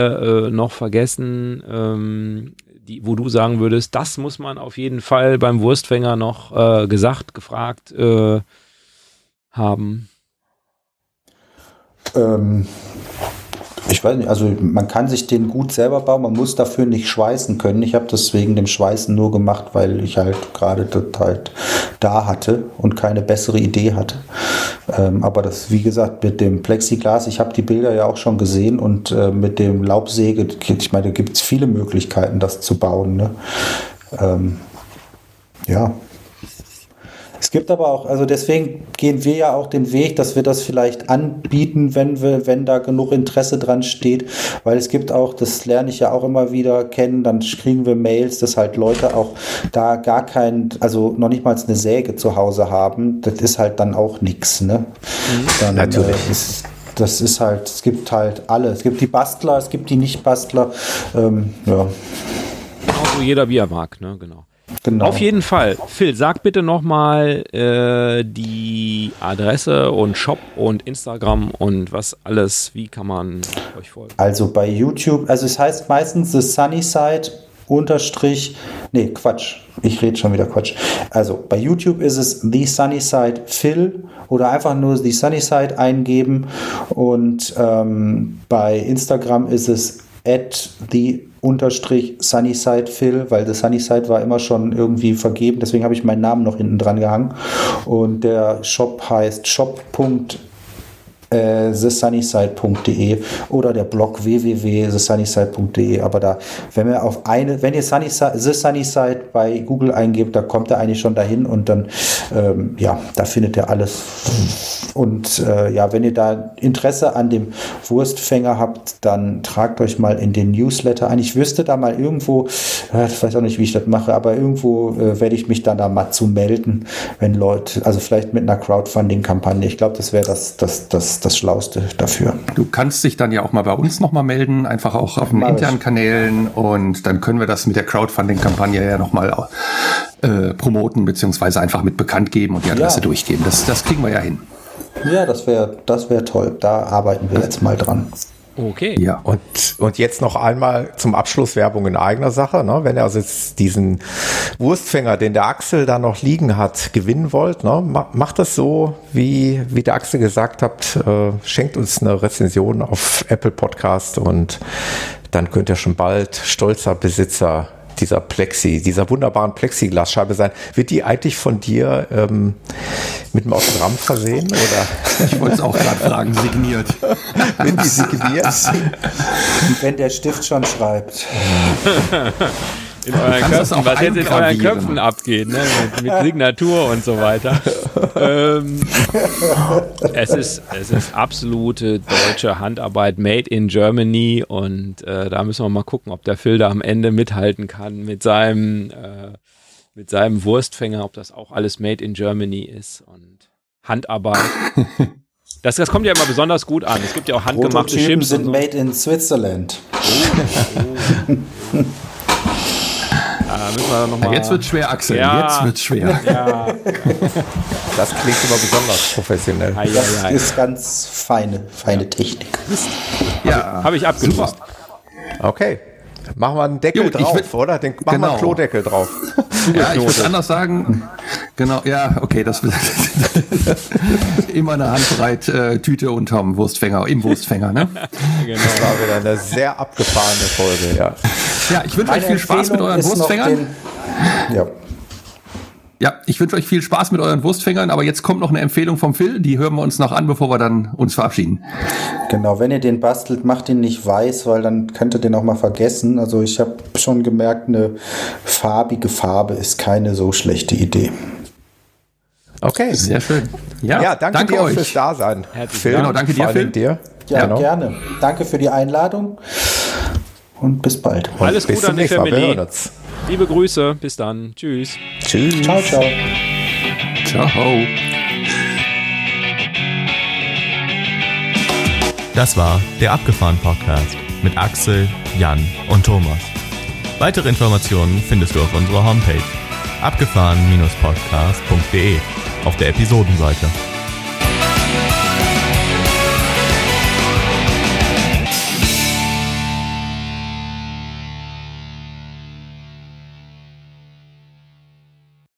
äh, noch vergessen, ähm, die, wo du sagen würdest, das muss man auf jeden Fall beim Wurstfänger noch äh, gesagt, gefragt äh, haben? Ähm, ich weiß nicht, also man kann sich den gut selber bauen, man muss dafür nicht schweißen können. Ich habe das wegen dem Schweißen nur gemacht, weil ich halt gerade das halt da hatte und keine bessere Idee hatte. Ähm, aber das, wie gesagt, mit dem Plexiglas, ich habe die Bilder ja auch schon gesehen und äh, mit dem Laubsäge, ich meine, da gibt es viele Möglichkeiten, das zu bauen. Ne? Ähm, ja, es gibt aber auch, also deswegen gehen wir ja auch den Weg, dass wir das vielleicht anbieten, wenn wir, wenn da genug Interesse dran steht, weil es gibt auch, das lerne ich ja auch immer wieder kennen, dann kriegen wir Mails, dass halt Leute auch da gar kein, also noch nicht mal eine Säge zu Hause haben, das ist halt dann auch nichts, ne? Mhm. Dann, Natürlich. Äh, ist, das ist halt, es gibt halt alle. Es gibt die Bastler, es gibt die Nicht-Bastler. Ähm, ja. Also jeder wie er mag, ne? Genau. Genau. Auf jeden Fall. Phil, sag bitte nochmal äh, die Adresse und Shop und Instagram und was alles, wie kann man euch folgen? Also bei YouTube, also es heißt meistens The Sunny Side unterstrich, nee, Quatsch, ich rede schon wieder Quatsch. Also bei YouTube ist es The Sunny Side Phil oder einfach nur The Sunny Side eingeben und ähm, bei Instagram ist es at the unterstrich Sunnyside Phil, weil der Sunnyside war immer schon irgendwie vergeben, deswegen habe ich meinen Namen noch hinten dran gehangen. Und der Shop heißt shop.de äh, thesunnyside.de oder der Blog www.thesunnyside.de. Aber da, wenn wir auf eine, wenn ihr Sunnyside, The Sunnyside bei Google eingebt, da kommt er eigentlich schon dahin und dann, ähm, ja, da findet ihr alles. Und äh, ja, wenn ihr da Interesse an dem Wurstfänger habt, dann tragt euch mal in den Newsletter ein. Ich wüsste da mal irgendwo, äh, ich weiß auch nicht, wie ich das mache, aber irgendwo äh, werde ich mich dann da mal zu melden, wenn Leute, also vielleicht mit einer Crowdfunding-Kampagne. Ich glaube, das wäre das, das, das, das Schlauste dafür. Du kannst dich dann ja auch mal bei uns nochmal melden, einfach auch auf den Mach internen ich. Kanälen und dann können wir das mit der Crowdfunding-Kampagne ja nochmal äh, promoten, beziehungsweise einfach mit bekannt geben und die Adresse ja. durchgeben. Das, das kriegen wir ja hin. Ja, das wäre das wär toll. Da arbeiten wir jetzt mal dran. Okay. Ja, und, und jetzt noch einmal zum Abschluss Werbung in eigener Sache. Ne? Wenn ihr also jetzt diesen Wurstfänger, den der Axel da noch liegen hat, gewinnen wollt, ne? macht das so, wie, wie der Axel gesagt hat, äh, schenkt uns eine Rezension auf Apple Podcast und dann könnt ihr schon bald stolzer Besitzer dieser Plexi, dieser wunderbaren Plexiglasscheibe sein. Wird die eigentlich von dir ähm, mit einem Autogramm versehen? Oder? Ich wollte es auch gerade fragen, signiert. Wird die signiert? Wenn der Stift schon schreibt. in euren Köpfen, was jetzt in euren Köpfen abgeht, ne? mit, mit Signatur und so weiter. ähm, es, ist, es ist absolute deutsche Handarbeit, made in Germany und äh, da müssen wir mal gucken, ob der da am Ende mithalten kann mit seinem, äh, mit seinem Wurstfänger, ob das auch alles made in Germany ist und Handarbeit. Das, das kommt ja immer besonders gut an. Es gibt ja auch handgemachte Chips. sind so. made in Switzerland. Oh, oh. Ja, müssen wir noch mal jetzt wird schwer, Axel. Ja. Jetzt wird schwer. Ja. Das klingt immer besonders professionell. Das ist ganz feine, feine Technik. Ja, habe ich abgeschlossen. Okay. Machen wir einen Deckel Gut, drauf, will, oder? Den, machen genau. wir einen Klodeckel drauf. ja, ich würde anders sagen. Genau, ja, okay, das immer eine Handbreit äh, Tüte unterm Wurstfänger, im Wurstfänger, ne? genau. Das war wieder eine sehr abgefahrene Folge, ja. Ja, ich wünsche euch viel Spaß mit euren Wurstfängern. ja. Ja, ich wünsche euch viel Spaß mit euren Wurstfängern, aber jetzt kommt noch eine Empfehlung vom Phil, die hören wir uns noch an, bevor wir dann uns verabschieden. Genau, wenn ihr den bastelt, macht ihn nicht weiß, weil dann könnt ihr den auch mal vergessen. Also ich habe schon gemerkt, eine farbige Farbe ist keine so schlechte Idee. Okay. Sehr schön. Ja, ja danke, danke, dir euch. fürs Dasein. Phil, genau, danke dir, Phil. Dir. Ja, ja, gerne. Danke für die Einladung und bis bald. Alles Gute an die Family. Liebe Grüße, bis dann. Tschüss. Tschüss. Ciao, ciao. Ciao. Das war der Abgefahren Podcast mit Axel, Jan und Thomas. Weitere Informationen findest du auf unserer Homepage abgefahren-podcast.de auf der Episodenseite.